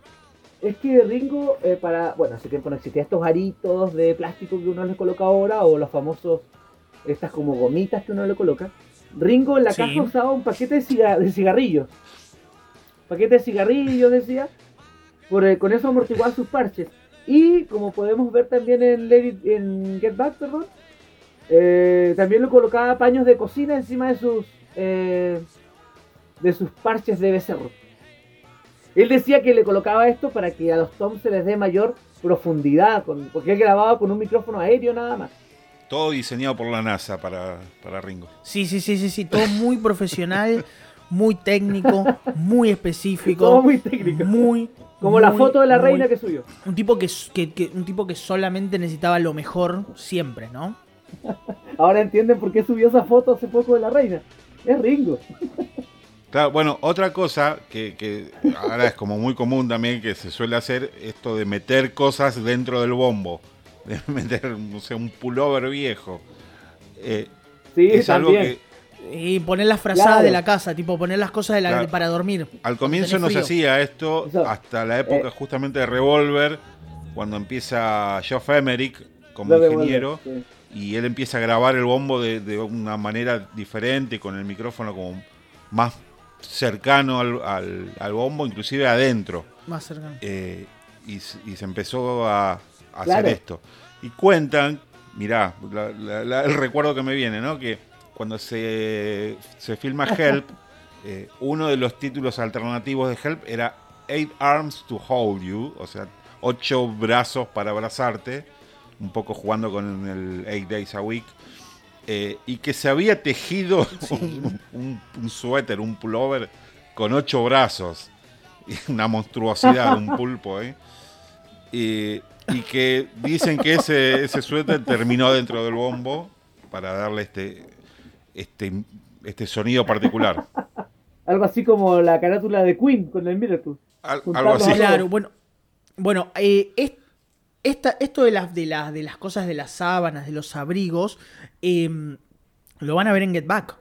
es que Ringo, eh, para. Bueno, hace tiempo no existían estos aritos de plástico que uno le coloca ahora, o los famosos. Estas como gomitas que uno le coloca. Ringo en la Sí. caja usaba un paquete de, ciga- de cigarrillos. Paquete de cigarrillos, decía. Por, eh, con eso amortiguaba sus parches. Y como podemos ver también en, It- en Get Back, perdón, eh, también le colocaba paños de cocina encima de sus eh, de sus parches de becerro. Él decía que le colocaba esto para que a los toms se les dé mayor profundidad, con- porque él grababa con un micrófono aéreo nada más. Todo diseñado por la NASA para, para Ringo. Sí, sí, sí, sí, sí, todo muy profesional, muy técnico, muy específico. Todo muy técnico. Muy, Como la foto de la muy- reina que subió. Un tipo que, que- que- un tipo que solamente necesitaba lo mejor siempre, ¿no? Ahora entienden por qué subió esa foto hace poco de la reina. Es Ringo. Claro, bueno, otra cosa que, que ahora es como muy común también que se suele hacer, esto de meter cosas dentro del bombo. De meter, no sé, un pullover viejo. Eh, Sí, es algo que Y poner las frazadas Claro. de la casa, tipo poner las cosas de la- Claro. para dormir. al comienzo no se hacía esto Eso, hasta la época eh, justamente de Revolver, cuando empieza Geoff Emerick como ingeniero. Sí. y él empieza a grabar el bombo de, de una manera diferente, con el micrófono como más cercano al, al- al bombo, inclusive adentro. Más cercano. Eh, y, se empezó a, a hacer esto. Y cuentan, mirá, la- la- la- el recuerdo que me viene, ¿no? Que cuando se, se filma Help, eh, uno de los títulos alternativos de Help era Eight Arms to Hold You, o sea, ocho brazos para abrazarte, un poco jugando con el Eight Days a Week. eh, y que se había tejido un, un- un suéter, un pullover con ocho brazos. Una monstruosidad, un pulpo, ¿eh? Y, y que dicen que ese, ese suéter terminó dentro del bombo para darle este, este, este sonido particular. Algo así como la carátula de Queen con el Miracle. Al- algo así. Claro, bueno, bueno, eh, es- esta, esto de las, de, las, de las cosas de las sábanas, de los abrigos, eh, lo van a ver en Get Back.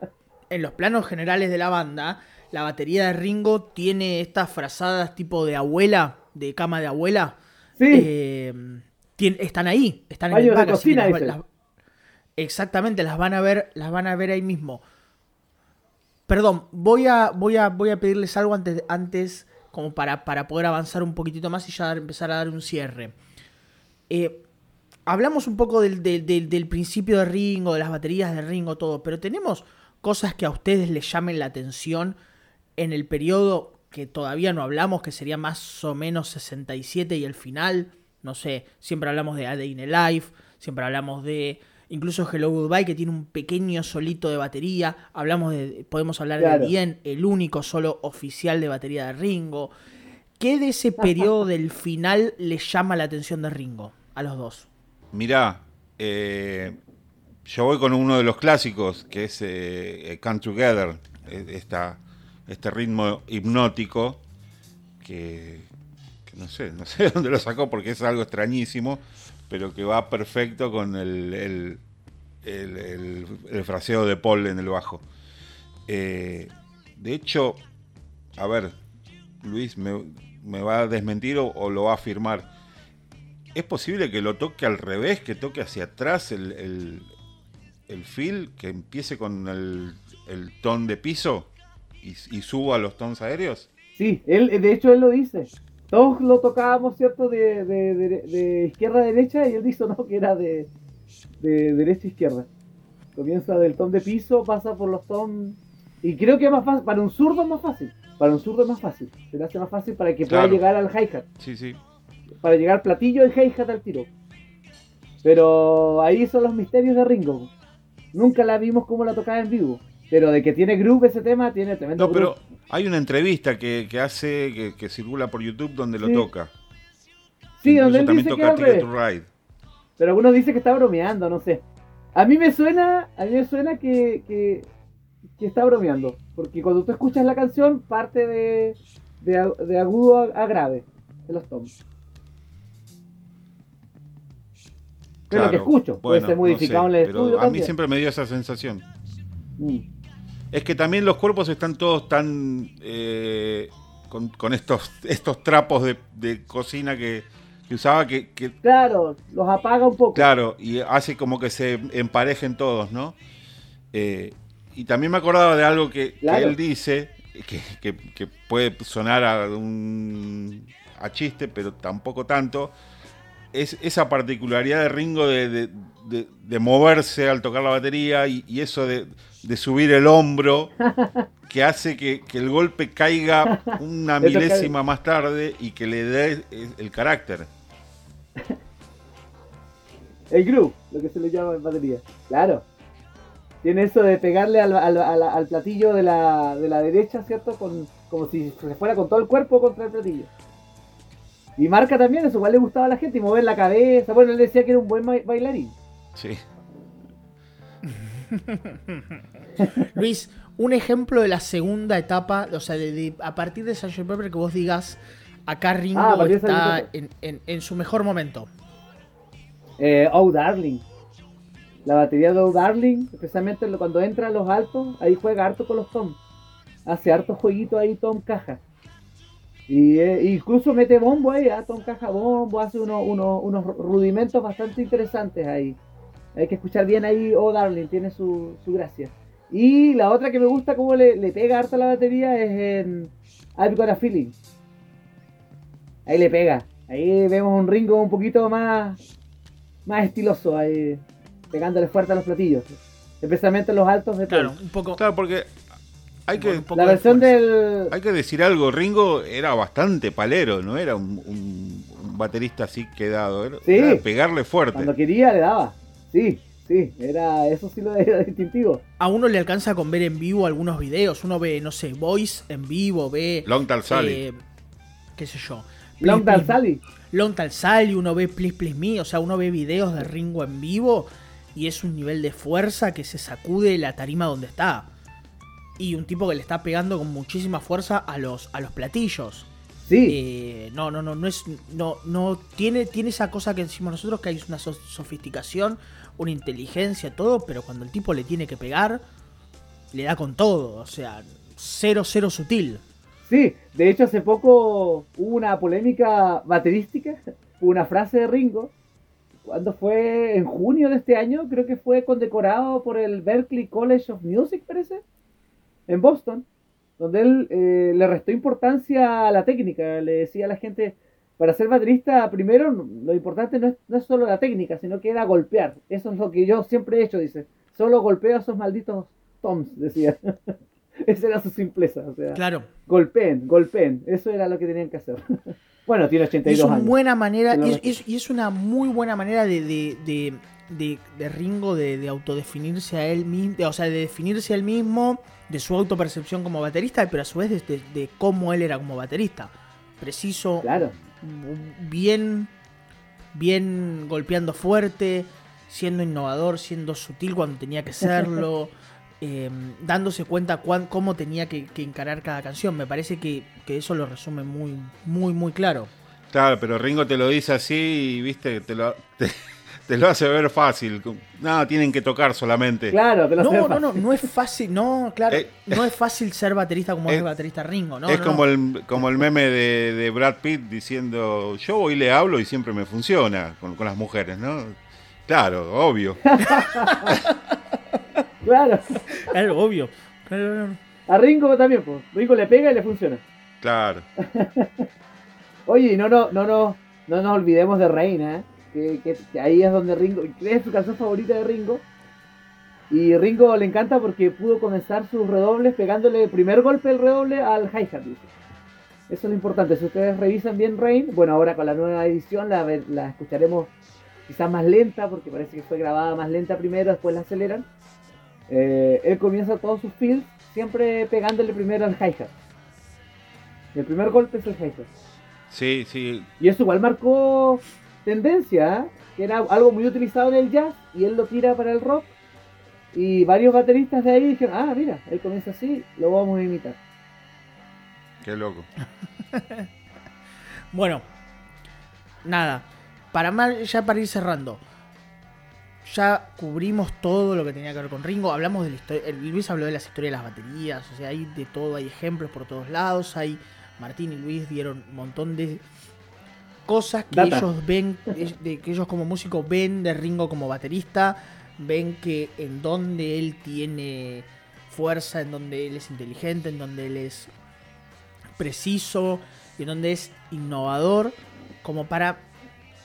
En los planos generales de la banda, la batería de Ringo tiene estas frazadas tipo de abuela, de cama de abuela. Sí, Eh, tien- están ahí, están en Baño Get Back, cocina, las- dice. las- exactamente, las van a ver, las van a ver ahí mismo. Perdón, voy a, voy a, voy a pedirles algo antes, antes como para, para poder avanzar un poquitito más y ya empezar a dar un cierre. Eh, hablamos un poco del, del- del- principio de Ringo, de las baterías de Ringo, todo, pero tenemos cosas que a ustedes les llamen la atención en el periodo que todavía no hablamos, que sería más o menos 67 y el final. No sé, siempre hablamos de A Day in a Life, siempre hablamos de incluso Hello Goodbye, que tiene un pequeño solito de batería. Hablamos de, podemos hablar Claro. de Bien, el único solo oficial de batería de Ringo. ¿Qué de ese periodo del final les llama la atención de Ringo? A los dos. Mirá, eh, yo voy con uno de los clásicos, que es eh, eh, Come Together, eh, esta, este ritmo hipnótico, que, que no sé, no sé dónde lo sacó porque es algo extrañísimo, pero que va perfecto con el, el, el- fraseo de Paul en el bajo. Eh, de hecho, a ver, Luis, ¿me, me va a desmentir o, lo va a afirmar? ¿Es posible que lo toque al revés, que toque hacia atrás el, el, que empiece con el, el ton de piso y, y suba los tons aéreos? sí, él, de hecho él lo dice. Todos lo tocábamos, ¿cierto? De, de, de- de izquierda a derecha y él dice, no, que era de, de derecha a izquierda. Comienza del ton de piso, pasa por los ton... Y creo que es más fácil, para un zurdo es más fácil. Para un zurdo es más fácil. Se le hace más fácil para que pueda Claro. llegar al hi-hat. Sí, sí. para llegar platillo y hi-hat al tiro. Pero ahí son los misterios de Ringo. Nunca la vimos como la tocaba en vivo. Pero de que tiene groove ese tema, tiene tremendo No, pero groove. Hay una entrevista que, que hace, que, que circula por YouTube donde lo toca. Sí, Incluso donde él también dice que toca to Ride. Pero algunos dicen que está bromeando, no sé. A mí me suena, a mí me suena que, que, que está bromeando. Porque cuando tú escuchas la canción, parte de, de, agudo a, a grave de los toms. Es lo que Claro. escucho. Puede Bueno, ser modificado no sé, en el pero estudio A mí también. siempre me dio esa sensación. Mm. Es que también los cuerpos están todos tan eh, con, con estos estos trapos de, de cocina que, que usaba que, que, Claro, los apaga un poco. claro y hace como que se emparejen todos, ¿no? Eh, y también me acordaba de algo que, él dice que, que- que puede sonar a un a chiste, pero tampoco tanto. Es esa particularidad de Ringo de, de- de- de moverse al tocar la batería y, y eso de, de subir el hombro que hace que, que el golpe caiga una milésima más tarde y que le dé el, carácter. El groove, lo que se le llama en batería. Claro. Tiene eso de pegarle al, al- al- al platillo de la, de la derecha, ¿cierto? Con, como si se fuera con todo el cuerpo contra el platillo. Y marca también, eso igual le gustaba a la gente, y mover la cabeza. Bueno, él decía que era un buen ba- bailarín. Sí. Luis, un ejemplo de la segunda etapa, o sea, de, de- a partir de Sgt. Pepper que vos digas, acá Ringo Ah, de está en, en- en su mejor momento. Eh, oh, Darling. la batería de O Darling, especialmente cuando entra a los altos, ahí juega harto con los Tom. Hace harto jueguito ahí Tom Caja. Y eh, incluso mete bombo ahí, ¿ah? Tom Caja bombo, hace unos rudimentos bastante interesantes ahí. Hay que escuchar bien ahí Oh Darling, tiene su, su gracia. Y la otra que me gusta como le, le pega harto la batería es en I've Got a Feeling. Ahí le pega. Ahí vemos un Ringo un poquito más, más estiloso, ahí pegándole fuerte a los platillos. Especialmente en los altos de Claro, un poco. Claro, porque hay que, la versión del... Hay que decir algo, Ringo era bastante palero, no era un, baterista así quedado, era, sí, pegarle fuerte. Cuando quería le daba, sí, sí, era, eso sí lo era distintivo. A uno le alcanza con ver en vivo algunos videos, uno ve, no sé, Voice en vivo, ve... Long Tal Sally. Eh, qué sé yo. Long Tal Sally. Long Tal Sally, uno ve Please Please Me, o sea, uno ve videos de Ringo en vivo y es un nivel de fuerza que se sacude la tarima donde está. Y un tipo que le está pegando con muchísima fuerza a los, a los platillos. Sí. Eh, no, no, no, no es. No, no. Tiene, tiene esa cosa que decimos nosotros que hay una sofisticación, una inteligencia, todo, pero cuando el tipo le tiene que pegar, le da con todo. O sea, cero, cero sutil. Sí, de hecho hace poco hubo una polémica baterística, una frase de Ringo cuando fue en junio de este año, creo que fue condecorado por el Berklee College of Music, parece, en Boston, donde él eh, le restó importancia a la técnica, le decía a la gente, para ser baterista, primero lo importante no es, no es solo la técnica, sino que era golpear. Eso es lo que yo siempre he hecho, dice. Solo golpeo a esos malditos toms, decía. Esa era su simpleza, o sea. Claro. Golpeen, golpeen. Eso era lo que tenían que hacer. Bueno, tiene 82 es una años. Buena manera, y es, una muy buena manera de, de, de, de Ringo de, autodefinirse a él mismo, o sea, de definirse a él mismo, de su autopercepción como baterista, pero a su vez de, cómo él era como baterista. Preciso, claro. Bien, bien golpeando fuerte, siendo innovador, siendo sutil cuando tenía que serlo. Em, dándose cuenta cómo tenía que, encarar cada canción. Me parece que, eso lo resume muy, muy, muy claro. Claro, pero Ringo te lo dice así y, viste, te lo, te, lo hace ver fácil. No, tienen que tocar solamente. Claro, te lo no, no, no, no es fácil, no, claro, eh, no es fácil ser baterista como es, baterista Ringo, ¿no? Es como, El, como el meme de, Brad Pitt diciendo, yo hoy le hablo y siempre me funciona con, con las mujeres, ¿no? Claro, obvio. Claro. Claro, obvio. A Ringo también, pues. Ringo le pega y le funciona. Claro. Oye, no, no, no, no, no nos olvidemos de Reina, ¿eh? Que, ahí es donde Ringo, es su canción favorita de Ringo. Y Ringo le encanta porque pudo comenzar sus redobles pegándole el primer golpe del redoble al hi-hat. Eso es lo importante. Si ustedes revisan bien Rain, bueno, ahora con la nueva edición la, la escucharemos quizás más lenta porque parece que fue grabada más lenta primero, después la aceleran. Eh, él comienza todos sus films siempre pegándole primero al hi-hat. El primer golpe es el hi-hat. Sí, sí. Y eso igual marcó tendencia, que era algo muy utilizado en el jazz y él lo tira para el rock. Y varios bateristas de ahí dijeron, ah, mira, él comienza así, lo vamos a imitar. Qué loco. bueno, nada, para mal, ya para ir cerrando ya cubrimos todo lo que tenía que ver con Ringo. Hablamos de la historia. Luis habló de las historias de las baterías. O sea, hay de todo, hay ejemplos por todos lados. Hay. Martín y Luis dieron un montón de cosas que ellos ven, de, que ellos como músicos ven de Ringo como baterista. Ven que en donde él tiene fuerza, en donde él es inteligente, en donde él es preciso, y en donde es innovador, como para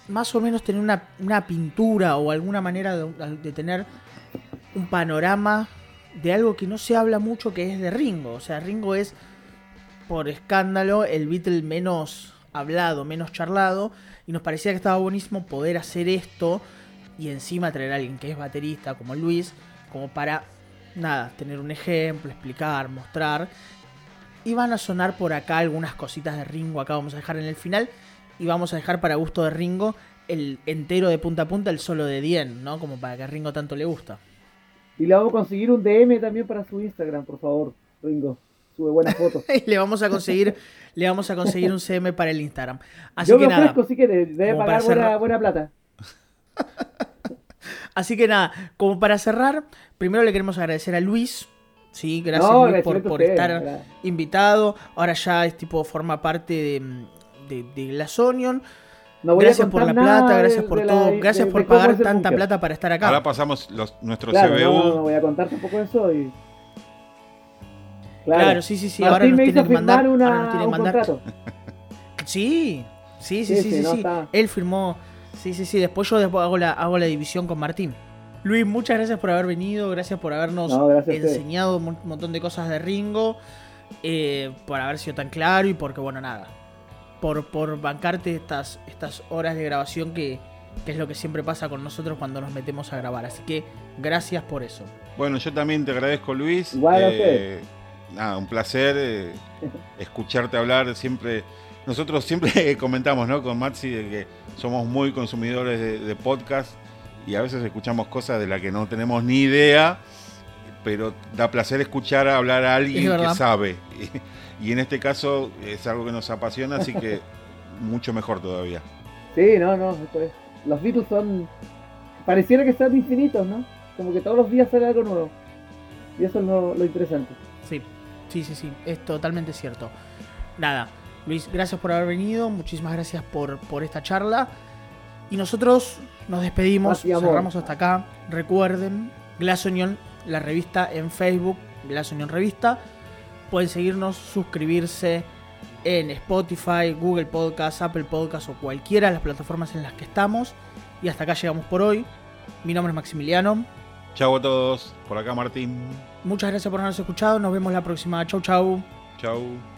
más o menos tener una, pintura o alguna manera de, tener un panorama de algo que no se habla mucho que es de Ringo. O sea, Ringo es, por escándalo, el Beatle menos hablado, menos charlado. Y nos parecía que estaba buenísimo poder hacer esto y encima traer a alguien que es baterista como Luis, como para, nada, tener un ejemplo, explicar, mostrar. Y van a sonar por acá algunas cositas de Ringo, acá vamos a dejar en el final y vamos a dejar para gusto de Ringo el entero de punta a punta, el solo de Dien, ¿no? Como para que a Ringo tanto le gusta. Y le vamos a conseguir un DM también para su Instagram, por favor, Ringo. Sube buenas fotos. le vamos a conseguir, le vamos a conseguir un CM para el Instagram. Así Yo que me ofrezco, sí que debe pagar buena, buena plata. Así que nada, como para cerrar, primero le queremos agradecer a Luis. Sí, gracias No, Luis, por, por ustedes, estar ¿verdad? invitado. Ahora ya es tipo, forma parte de, de, de Glass Onion. No gracias por la nada plata, gracias de- por la- todo. de- gracias de por pagar tanta plata para estar acá. Ahora pasamos los, nuestro Claro, CBU. no, no voy a contar tampoco eso y... Claro, sí, sí, sí. Martín ahora nos me tiene hizo que mandar. firmar una, ahora nos tiene que un mandar. contrato. Sí, sí, sí, Sí, sí, sí, sí, no, sí. está- Él firmó. Sí, sí, sí. Después yo después hago la, hago la división con Martín. Luis, muchas gracias por haber venido, gracias por habernos No, gracias enseñado un montón de cosas de Ringo, eh, por haber sido tan claro y porque, bueno, nada, por, por bancarte estas, estas horas de grabación que, que es lo que siempre pasa con nosotros cuando nos metemos a grabar. Así que gracias por eso. Bueno, yo también te agradezco, Luis. Igual a Eh, nada, un placer eh, escucharte hablar. Siempre, nosotros siempre comentamos, ¿no? Con Maxi de que somos muy consumidores de, de podcast y a veces escuchamos cosas de las que no tenemos ni idea, pero da placer escuchar hablar a alguien que sabe. Y, y en este caso es algo que nos apasiona, así que mucho mejor todavía. Sí, no, no, los Beatles son... Pareciera que están infinitos, ¿no? Como que todos los días sale algo nuevo. Y eso es lo, lo interesante. Sí, sí, sí, es totalmente cierto. Nada, Luis, gracias por haber venido, muchísimas gracias por, por esta charla. Y nosotros nos despedimos, amor. cerramos hasta acá. Recuerden, Glass Onion, la revista en Facebook, Glass Onion Revista. Pueden seguirnos, suscribirse en Spotify, Google Podcast, Apple Podcast o cualquiera de las plataformas en las que estamos. Y hasta acá llegamos por hoy. Mi nombre es Maximiliano. Chau a todos, por acá Martín. Muchas gracias por habernos escuchado. Nos vemos la próxima. Chau, chau. Chau.